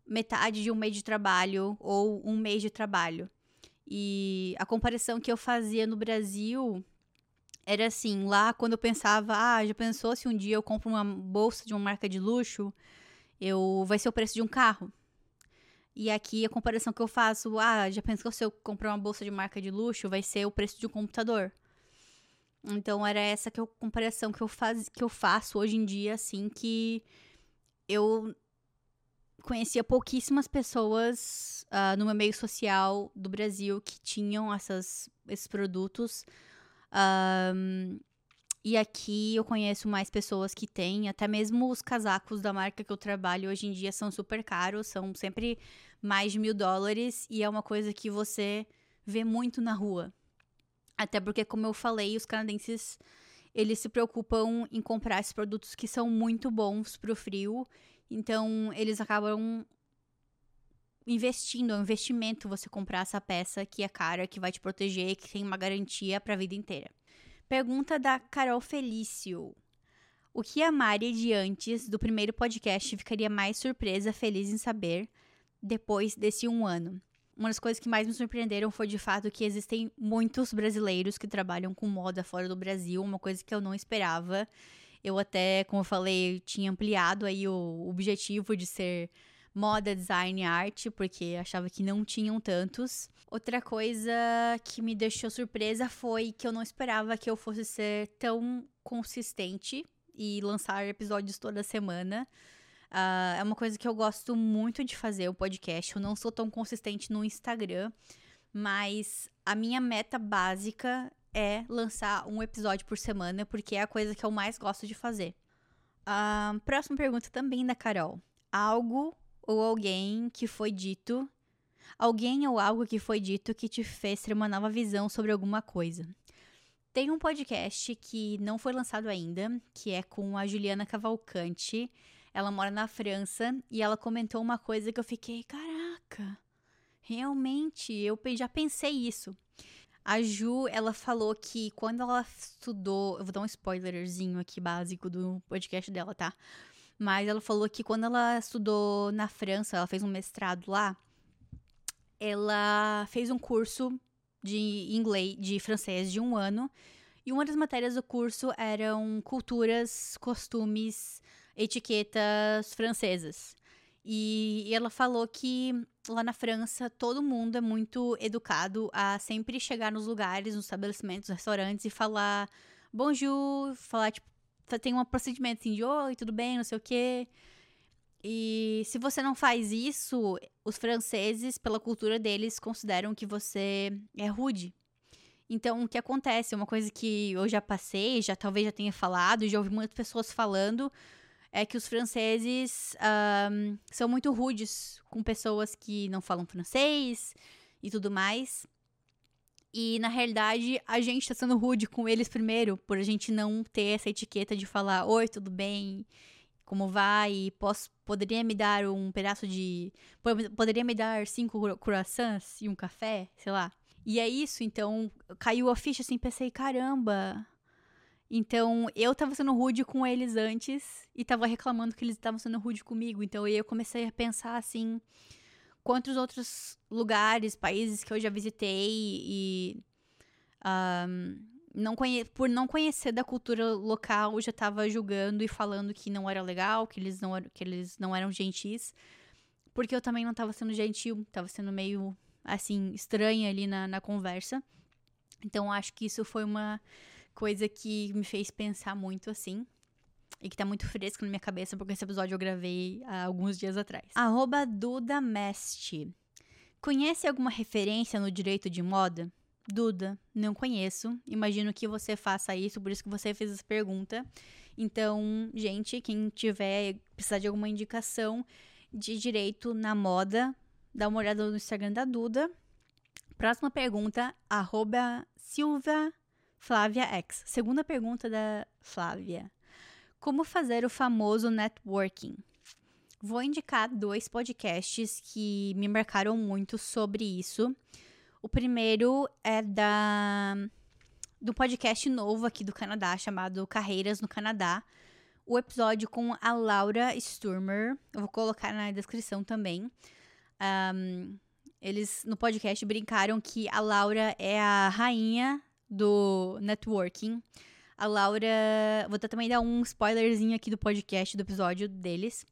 S1: metade de um mês de trabalho ou um mês de trabalho. E a comparação que eu fazia no Brasil era assim, lá quando eu pensava, ah, já pensou se um dia eu compro uma bolsa de uma marca de luxo, eu vai ser o preço de um carro. E aqui a comparação que eu faço, ah, já pensou se eu comprar uma bolsa de marca de luxo, vai ser o preço de um computador. Então era essa que eu, comparação que eu, faz, que eu faço hoje em dia, assim, que eu conhecia pouquíssimas pessoas uh, no meu meio social do Brasil que tinham essas, esses produtos. Um, e aqui eu conheço mais pessoas que têm, até mesmo os casacos da marca que eu trabalho hoje em dia são super caros, são sempre mais de mil dólares, e é uma coisa que você vê muito na rua. Até porque, como eu falei, os canadenses eles se preocupam em comprar esses produtos que são muito bons para o frio então, eles acabam investindo, é um investimento você comprar essa peça que é cara, que vai te proteger, que tem uma garantia para a vida inteira. Pergunta da Carol Felício. O que a Mari de antes do primeiro podcast ficaria mais surpresa, feliz em saber depois desse um ano? Uma das coisas que mais me surpreenderam foi de fato que existem muitos brasileiros que trabalham com moda fora do Brasil, uma coisa que eu não esperava. Eu até, como eu falei, tinha ampliado aí o objetivo de ser moda, design e arte, porque achava que não tinham tantos. Outra coisa que me deixou surpresa foi que eu não esperava que eu fosse ser tão consistente e lançar episódios toda semana. Uh, é uma coisa que eu gosto muito de fazer, o podcast. Eu não sou tão consistente no Instagram, mas a minha meta básica é lançar um episódio por semana, porque é a coisa que eu mais gosto de fazer. Uh, próxima pergunta também da Carol. Algo ou alguém que foi dito. Alguém ou algo que foi dito que te fez ter uma nova visão sobre alguma coisa. Tem um podcast que não foi lançado ainda, que é com a Juliana Cavalcante. Ela mora na França e ela comentou uma coisa que eu fiquei, caraca, realmente, eu já pensei isso. A Ju, ela falou que quando ela estudou. Eu vou dar um spoilerzinho aqui básico do podcast dela, tá? Mas ela falou que quando ela estudou na França, ela fez um mestrado lá, ela fez um curso de inglês, de francês de um ano. E uma das matérias do curso eram culturas, costumes, etiquetas francesas. E, ela falou que lá na França todo mundo é muito educado a sempre chegar nos lugares, nos estabelecimentos, restaurantes e falar bonjour, falar tipo, tem um procedimento assim de oi, tudo bem, não sei o quê. E se você não faz isso, os franceses, pela cultura deles, consideram que você é rude. Então, o que acontece? Uma coisa que eu já passei, já talvez já tenha falado, já ouvi muitas pessoas falando, é que os franceses um, são muito rudes com pessoas que não falam francês e tudo mais. E na realidade, a gente tá sendo rude com eles primeiro, por a gente não ter essa etiqueta de falar: Oi, tudo bem? Como vai? Posso, poderia me dar um pedaço de. Poderia me dar cinco croissants e um café? Sei lá. E é isso, então caiu a ficha assim, pensei, caramba. Então eu tava sendo rude com eles antes e tava reclamando que eles estavam sendo rude comigo. Então eu comecei a pensar assim, quantos outros lugares, países que eu já visitei e um, não conhe por não conhecer da cultura local, já tava julgando e falando que não era legal, que eles não, que eles não eram gentis. Porque eu também não tava sendo gentil, tava sendo meio assim, estranha ali na, na conversa. Então, acho que isso foi uma coisa que me fez pensar muito assim. E que tá muito fresco na minha cabeça, porque esse episódio eu gravei há alguns dias atrás. Arroba Duda Meste. Conhece alguma referência no direito de moda? Duda, não conheço. Imagino que você faça isso, por isso que você fez essa pergunta. Então, gente, quem tiver precisar de alguma indicação de direito na moda, dá uma olhada no Instagram da Duda. Próxima pergunta, arroba Silvia Flávia X. Segunda pergunta da Flávia. Como fazer o famoso networking? Vou indicar dois podcasts que me marcaram muito sobre isso. O primeiro é da do podcast novo aqui do Canadá chamado Carreiras no Canadá. O episódio com a Laura Sturmer, eu vou colocar na descrição também. Um, eles no podcast brincaram que a Laura é a rainha do networking. A Laura. Vou também dar um spoilerzinho aqui do podcast, do episódio deles.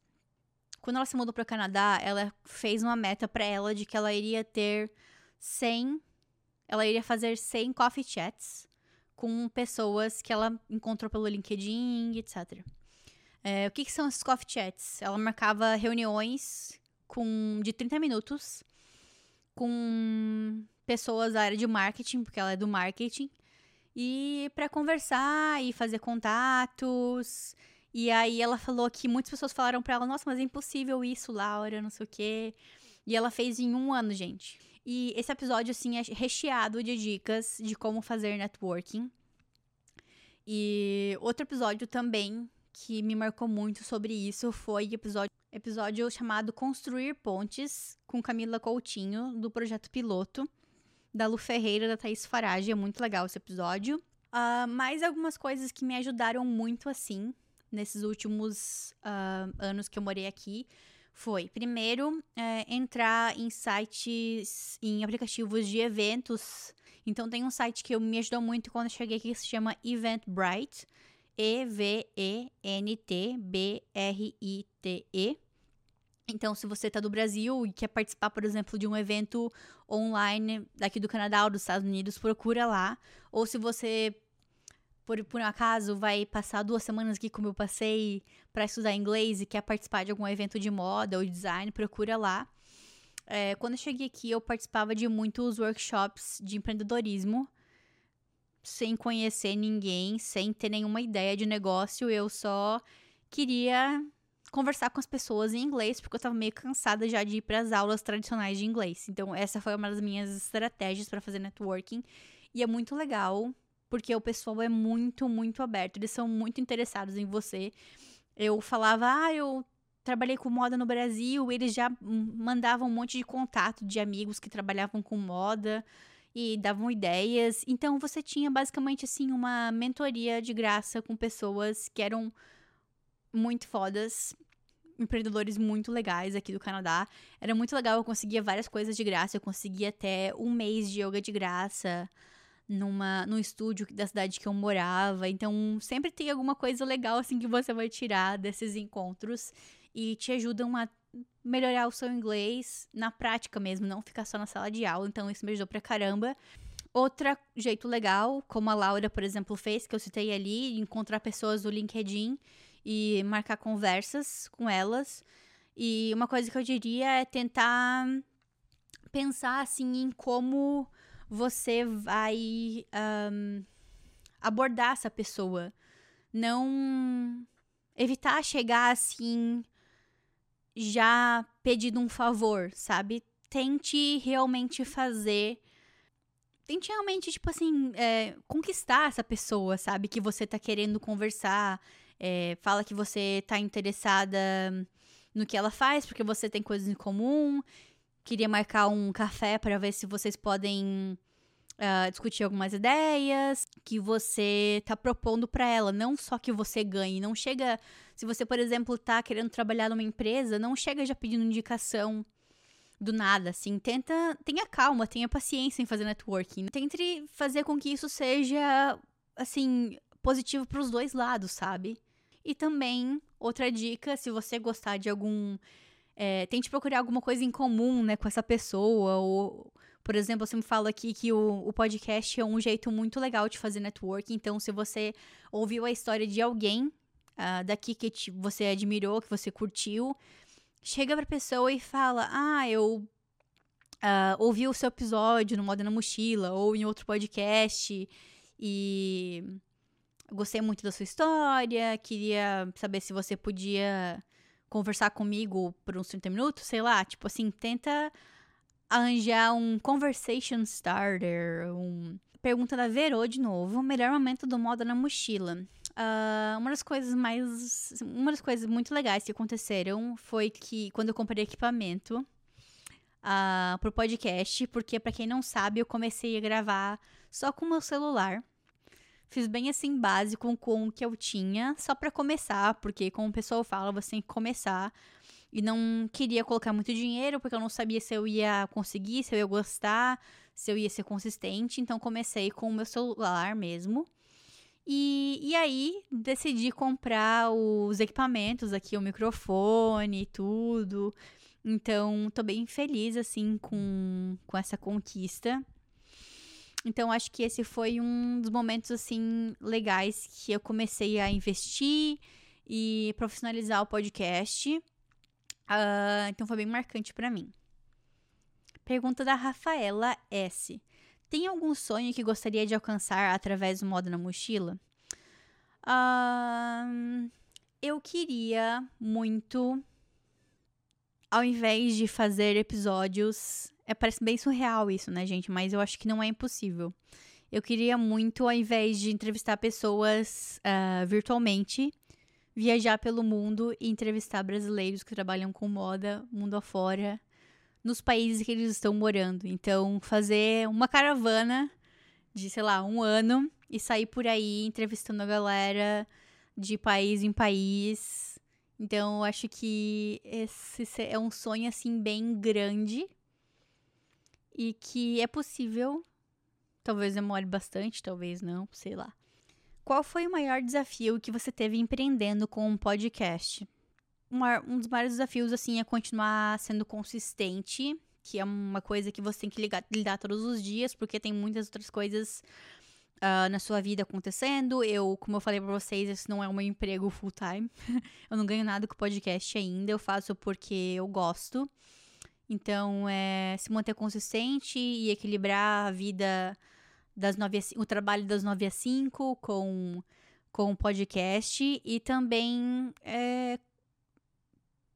S1: Quando ela se mudou para o Canadá, ela fez uma meta para ela de que ela iria ter 100. Ela iria fazer 100 coffee chats com pessoas que ela encontrou pelo LinkedIn, etc. É, o que, que são esses coffee chats? Ela marcava reuniões com de 30 minutos com pessoas da área de marketing, porque ela é do marketing, e para conversar e fazer contatos. E aí ela falou que muitas pessoas falaram para ela: "Nossa, mas é impossível isso, Laura, não sei o quê". E ela fez em um ano, gente. E esse episódio, assim, é recheado de dicas de como fazer networking. E outro episódio também que me marcou muito sobre isso foi episódio episódio chamado Construir Pontes, com Camila Coutinho, do projeto piloto, da Lu Ferreira, da Thaís Farage. É muito legal esse episódio. Uh, mais algumas coisas que me ajudaram muito, assim, nesses últimos uh, anos que eu morei aqui, foi, primeiro, é, entrar em sites, em aplicativos de eventos. Então, tem um site que me ajudou muito quando eu cheguei aqui, que se chama Eventbrite. E-V-E-N-T-B-R-I-T-E. Então, se você está do Brasil e quer participar, por exemplo, de um evento online daqui do Canadá ou dos Estados Unidos, procura lá. Ou se você, por, por um acaso, vai passar duas semanas aqui, como eu passei, para estudar inglês e quer participar de algum evento de moda ou design, procura lá. É, quando eu cheguei aqui, eu participava de muitos workshops de empreendedorismo, sem conhecer ninguém, sem ter nenhuma ideia de negócio. Eu só queria conversar com as pessoas em inglês, porque eu tava meio cansada já de ir para as aulas tradicionais de inglês. Então, essa foi uma das minhas estratégias para fazer networking. E é muito legal, porque o pessoal é muito, muito aberto. Eles são muito interessados em você. Eu falava, ah, eu trabalhei com moda no Brasil, eles já mandavam um monte de contato de amigos que trabalhavam com moda e davam ideias. Então você tinha basicamente assim uma mentoria de graça com pessoas que eram muito fodas empreendedores muito legais aqui do Canadá. Era muito legal, eu conseguia várias coisas de graça. Eu conseguia até um mês de yoga de graça numa, num estúdio da cidade que eu morava. Então, sempre tem alguma coisa legal assim que você vai tirar desses encontros e te ajudam a melhorar o seu inglês na prática mesmo, não ficar só na sala de aula. Então, isso me ajudou pra caramba. Outro jeito legal, como a Laura, por exemplo, fez, que eu citei ali, encontrar pessoas do LinkedIn e marcar conversas com elas. E uma coisa que eu diria é tentar pensar assim em como você vai um, abordar essa pessoa. Não evitar chegar assim já pedindo um favor, sabe? Tente realmente fazer. Tente realmente, tipo assim, é, conquistar essa pessoa, sabe? Que você tá querendo conversar é, fala que você tá interessada no que ela faz, porque você tem coisas em comum. Queria marcar um café para ver se vocês podem uh, discutir algumas ideias que você tá propondo para ela, não só que você ganhe, não chega, se você, por exemplo, tá querendo trabalhar numa empresa, não chega já pedindo indicação do nada, assim, tenta, tenha calma, tenha paciência em fazer networking, tente fazer com que isso seja assim, positivo para os dois lados, sabe? E também outra dica, se você gostar de algum é, tente procurar alguma coisa em comum, né, com essa pessoa, ou por exemplo, você me fala aqui que o, o podcast é um jeito muito legal de fazer network. Então, se você ouviu a história de alguém uh, daqui que te, você admirou, que você curtiu, chega pra pessoa e fala: Ah, eu uh, ouvi o seu episódio no Moda na Mochila ou em outro podcast e gostei muito da sua história, queria saber se você podia conversar comigo por uns 30 minutos, sei lá, tipo assim, tenta arranjar um conversation starter, um... Pergunta da Verô de novo, melhor momento do moda na mochila. Uh, uma das coisas mais. Uma das coisas muito legais que aconteceram foi que quando eu comprei equipamento uh, pro podcast, porque para quem não sabe, eu comecei a gravar só com o meu celular. Fiz bem assim, básico com o que eu tinha, só para começar, porque como o pessoal fala, você tem que começar e não queria colocar muito dinheiro porque eu não sabia se eu ia conseguir, se eu ia gostar, se eu ia ser consistente. Então comecei com o meu celular mesmo. E, e aí decidi comprar os equipamentos aqui, o microfone e tudo. Então tô bem feliz assim com, com essa conquista. Então acho que esse foi um dos momentos assim legais que eu comecei a investir e profissionalizar o podcast. Uh, então foi bem marcante para mim. Pergunta da Rafaela S. Tem algum sonho que gostaria de alcançar através do modo na mochila? Uh, eu queria muito, ao invés de fazer episódios. É, parece bem surreal isso, né, gente? Mas eu acho que não é impossível. Eu queria muito, ao invés de entrevistar pessoas uh, virtualmente, viajar pelo mundo e entrevistar brasileiros que trabalham com moda mundo afora, nos países que eles estão morando. Então, fazer uma caravana de, sei lá, um ano e sair por aí entrevistando a galera de país em país. Então, eu acho que esse é um sonho, assim, bem grande e que é possível. Talvez demore bastante, talvez não, sei lá. Qual foi o maior desafio que você teve empreendendo com um podcast? Um, dos maiores desafios, assim, é continuar sendo consistente, que é uma coisa que você tem que ligar, lidar todos os dias, porque tem muitas outras coisas uh, na sua vida acontecendo. Eu, como eu falei pra vocês, esse não é meu emprego full time. (laughs) eu não ganho nada com podcast ainda, eu faço porque eu gosto. Então, é se manter consistente e equilibrar a vida das 9 a, o trabalho das 9 às 5 com, com o podcast e também é,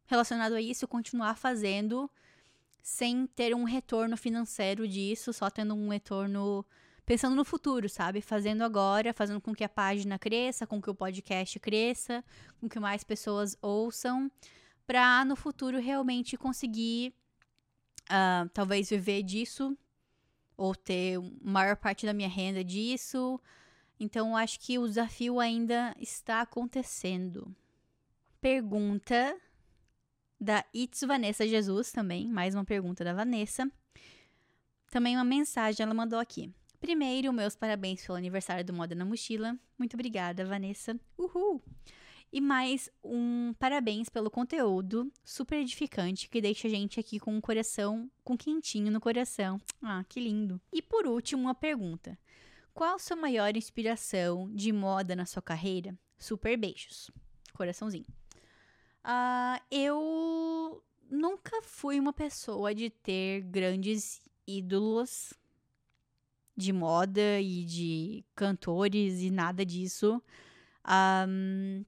S1: relacionado a isso, continuar fazendo sem ter um retorno financeiro disso, só tendo um retorno pensando no futuro, sabe? Fazendo agora, fazendo com que a página cresça, com que o podcast cresça, com que mais pessoas ouçam, para no futuro realmente conseguir uh, talvez viver disso ou ter maior parte da minha renda disso. Então, acho que o desafio ainda está acontecendo. Pergunta da It's Vanessa Jesus também, mais uma pergunta da Vanessa. Também uma mensagem ela mandou aqui. Primeiro, meus parabéns pelo aniversário do Moda na Mochila. Muito obrigada, Vanessa. Uhul! E mais um parabéns pelo conteúdo super edificante que deixa a gente aqui com um coração, com quentinho no coração. Ah, que lindo. E por último, uma pergunta. Qual a sua maior inspiração de moda na sua carreira? Super beijos. Coraçãozinho. Uh, eu nunca fui uma pessoa de ter grandes ídolos de moda e de cantores e nada disso. Um,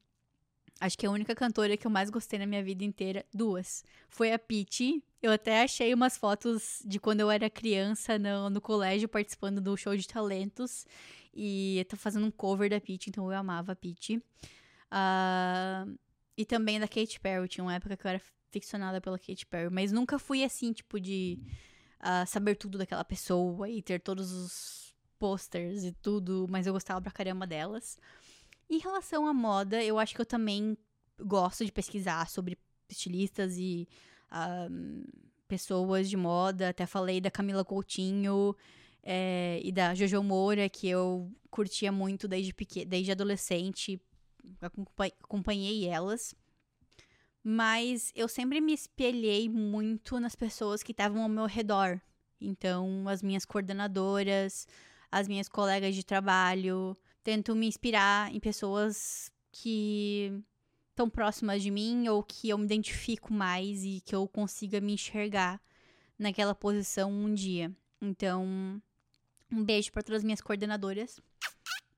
S1: Acho que a única cantora que eu mais gostei na minha vida inteira, duas, foi a Pitty. Eu até achei umas fotos de quando eu era criança no, no colégio participando do show de talentos. E tô fazendo um cover da Pitty, então eu amava a Pitty. Uh, e também da Katy Perry. Tinha uma época que eu era ficcionada pela Katy Perry. Mas nunca fui assim, tipo, de uh, saber tudo daquela pessoa e ter todos os posters e tudo, mas eu gostava pra caramba delas. Em relação à moda, eu acho que eu também gosto de pesquisar sobre estilistas e pessoas de moda. Até falei da Camila Coutinho é, e da Jojo Moura, que eu curtia muito desde, pequeno, desde adolescente. Acompanhei elas. Mas eu sempre me espelhei muito nas pessoas que estavam ao meu redor. Então, as minhas coordenadoras, as minhas colegas de trabalho. Tento me inspirar em pessoas que estão próximas de mim ou que eu me identifico mais e que eu consiga me enxergar naquela posição um dia. Então, um beijo para todas as minhas coordenadoras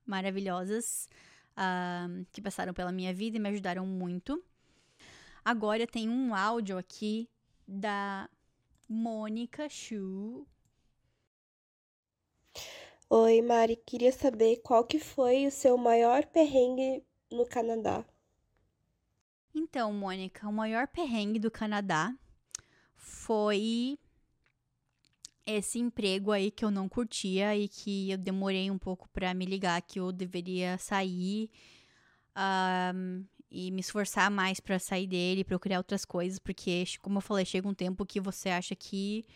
S1: maravilhosas uh, que passaram pela minha vida e me ajudaram muito. Agora tem um áudio aqui da Mônica Chu.
S2: Oi, Mari, queria saber qual que foi o seu maior perrengue no Canadá.
S1: Então, Mônica, o maior perrengue do Canadá foi esse emprego aí que eu não curtia e que eu demorei um pouco para me ligar que eu deveria sair. Um, e me esforçar mais para sair dele, procurar outras coisas, porque, como eu falei, chega um tempo que você acha que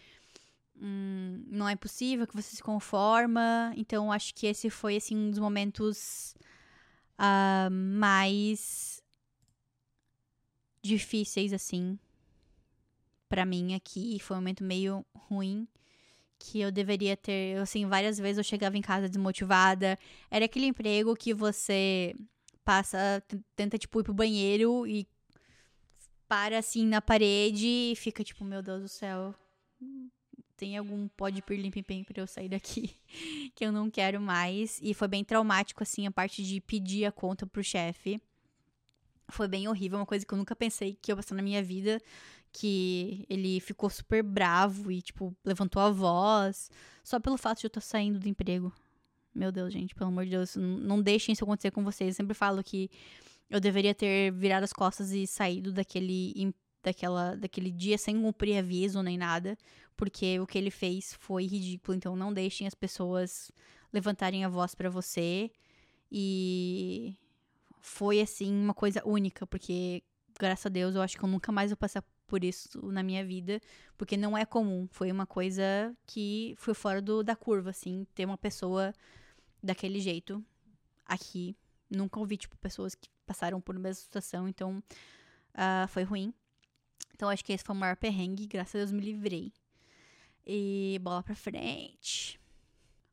S1: hum, não é possível, que você se conforma. Então, acho que esse foi, assim, um dos momentos uh, mais difíceis, assim, para mim aqui. Foi um momento meio ruim que eu deveria ter, assim, várias vezes eu chegava em casa desmotivada. Era aquele emprego que você passa, tenta, tipo, ir pro banheiro e para assim na parede e fica tipo, meu Deus do céu. Tem algum pó de pirlim-pim pra eu sair daqui (laughs) que eu não quero mais. E foi bem traumático, assim, a parte de pedir a conta pro chefe. Foi bem horrível, uma coisa que eu nunca pensei que ia passar na minha vida. Que ele ficou super bravo e, tipo, levantou a voz. Só pelo fato de eu estar saindo do emprego. Meu Deus, gente, pelo amor de Deus, não deixem isso acontecer com vocês. Eu sempre falo que eu deveria ter virado as costas e saído daquele, daquela, daquele dia sem cumprir aviso nem nada, porque o que ele fez foi ridículo. Então não deixem as pessoas levantarem a voz para você. E foi assim uma coisa única, porque graças a Deus eu acho que eu nunca mais vou passar por isso na minha vida, porque não é comum. Foi uma coisa que foi fora do, da curva, assim, ter uma pessoa daquele jeito aqui. Nunca ouvi, tipo, pessoas que passaram por a mesma situação, então uh, foi ruim. Então acho que esse foi o maior perrengue, graças a Deus me livrei. E bola pra frente.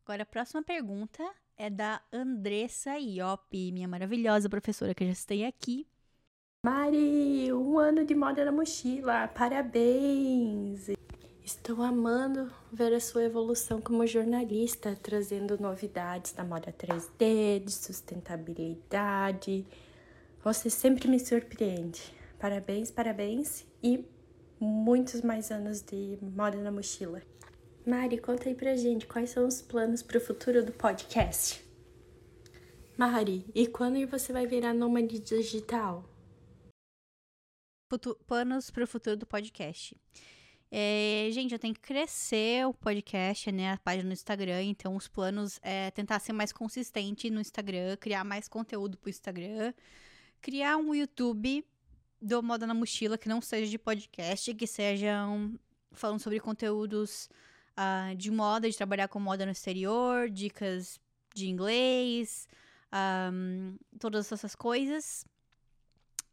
S1: Agora a próxima pergunta é da Andressa Iop, minha maravilhosa professora que eu já citei aqui.
S3: Mari, um ano de moda na mochila, parabéns! Estou amando ver a sua evolução como jornalista, trazendo novidades da moda 3D, de sustentabilidade. Você sempre me surpreende. Parabéns, parabéns e muitos mais anos de moda na mochila. Mari, conta aí pra gente quais são os planos para o futuro do podcast. Mari, e quando você vai virar nômade digital?
S1: Planos para o futuro do podcast. É, gente, eu tenho que crescer o podcast, né? A página no Instagram. Então, os planos é tentar ser mais consistente no Instagram, criar mais conteúdo pro Instagram, criar um YouTube do Moda na Mochila que não seja de podcast, que sejam falando sobre conteúdos uh, de moda, de trabalhar com moda no exterior, dicas de inglês, um, todas essas coisas.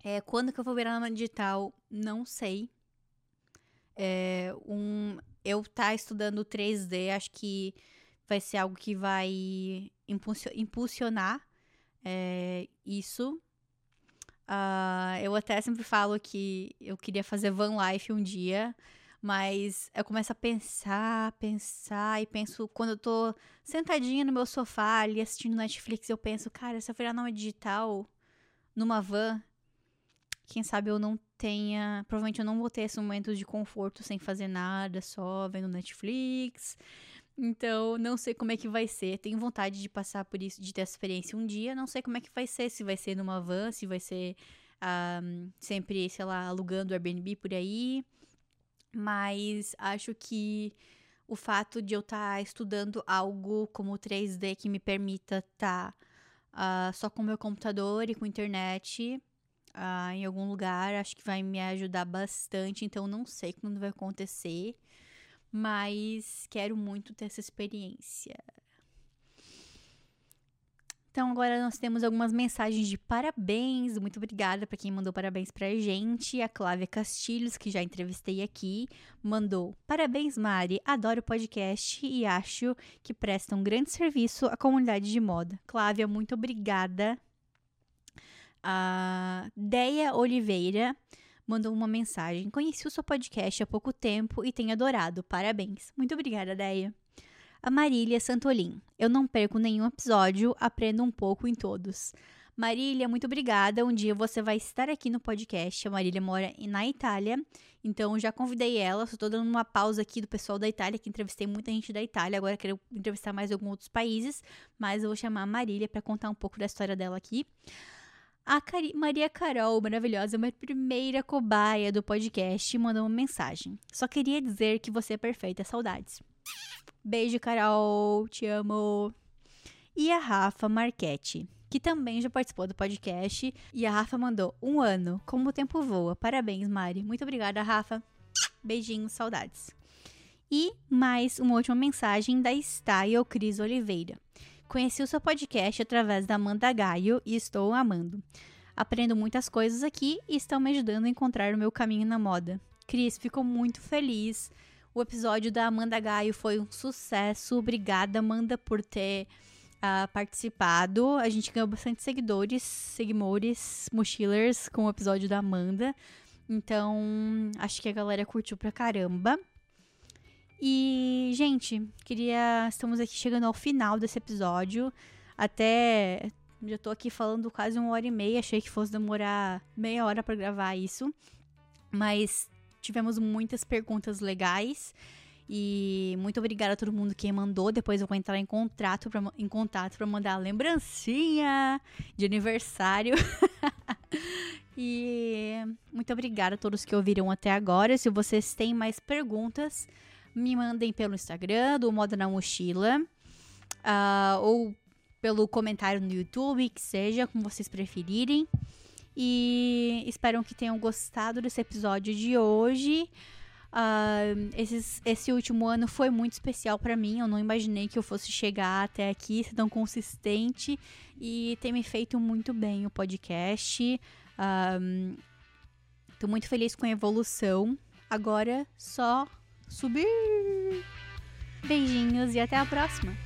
S1: É, quando que eu vou virar na digital? Não sei é, um, eu tá estudando 3D, acho que vai ser algo que vai impulsionar é, isso. Uh, eu até sempre falo que eu queria fazer van life um dia, mas eu começo a pensar, pensar e penso quando eu tô sentadinha no meu sofá ali assistindo Netflix, eu penso, cara, se eu virar nome digital numa van, quem sabe eu não tenha. Provavelmente eu não vou ter esse momento de conforto sem fazer nada, só vendo Netflix. Então, não sei como é que vai ser. Tenho vontade de passar por isso, de ter essa experiência um dia. Não sei como é que vai ser. Se vai ser numa van, se vai ser um, sempre, sei lá, alugando Airbnb por aí. Mas acho que o fato de eu estar tá estudando algo como 3D que me permita estar tá, uh, só com meu computador e com internet uh, em algum lugar, acho que vai me ajudar bastante. Então, não sei quando vai acontecer, mas quero muito ter essa experiência. Então agora nós temos algumas mensagens de parabéns. Muito obrigada para quem mandou parabéns pra gente. A Clávia Castilhos, que já entrevistei aqui, mandou: "Parabéns, Mari. Adoro o podcast e acho que presta um grande serviço à comunidade de moda." Clávia, muito obrigada. A Deia Oliveira mandou uma mensagem: "Conheci o seu podcast há pouco tempo e tenho adorado. Parabéns." Muito obrigada, Deia a Marília Santolin. Eu não perco nenhum episódio, aprendo um pouco em todos. Marília, muito obrigada. Um dia você vai estar aqui no podcast. A Marília mora na Itália, então já convidei ela. Só tô dando uma pausa aqui do pessoal da Itália, que entrevistei muita gente da Itália. Agora quero entrevistar mais alguns outros países, mas eu vou chamar a Marília para contar um pouco da história dela aqui. A Cari Maria Carol, maravilhosa, minha primeira cobaia do podcast, mandou uma mensagem. Só queria dizer que você é perfeita, saudades. Beijo, Carol, te amo. E a Rafa Marchetti, que também já participou do podcast. E a Rafa mandou um ano, como o tempo voa. Parabéns, Mari. Muito obrigada, Rafa. Beijinhos, saudades. E mais uma última mensagem da Style Cris Oliveira. Conheci o seu podcast através da Amanda Gaio e estou amando. Aprendo muitas coisas aqui e estão me ajudando a encontrar o meu caminho na moda. Cris, fico muito feliz o episódio da Amanda Gaio foi um sucesso. Obrigada, Amanda, por ter uh, participado. A gente ganhou bastante seguidores, seguidores, mochilers com o episódio da Amanda. Então, acho que a galera curtiu pra caramba. E, gente, queria. Estamos aqui chegando ao final desse episódio. Até. Já tô aqui falando quase uma hora e meia. Achei que fosse demorar meia hora para gravar isso. Mas tivemos muitas perguntas legais. E muito obrigada a todo mundo que mandou. Depois eu vou entrar em, contrato pra, em contato para mandar lembrancinha de aniversário. (laughs) e muito obrigada a todos que ouviram até agora. Se vocês têm mais perguntas, me mandem pelo Instagram do Moda na Mochila. Uh, ou pelo comentário no YouTube, que seja, como vocês preferirem. E espero que tenham gostado desse episódio de hoje. Uh, esses, esse último ano foi muito especial para mim. Eu não imaginei que eu fosse chegar até aqui, ser tão consistente e ter me feito muito bem o podcast. Estou muito feliz com a evolução. Agora só subir. Beijinhos e até a próxima.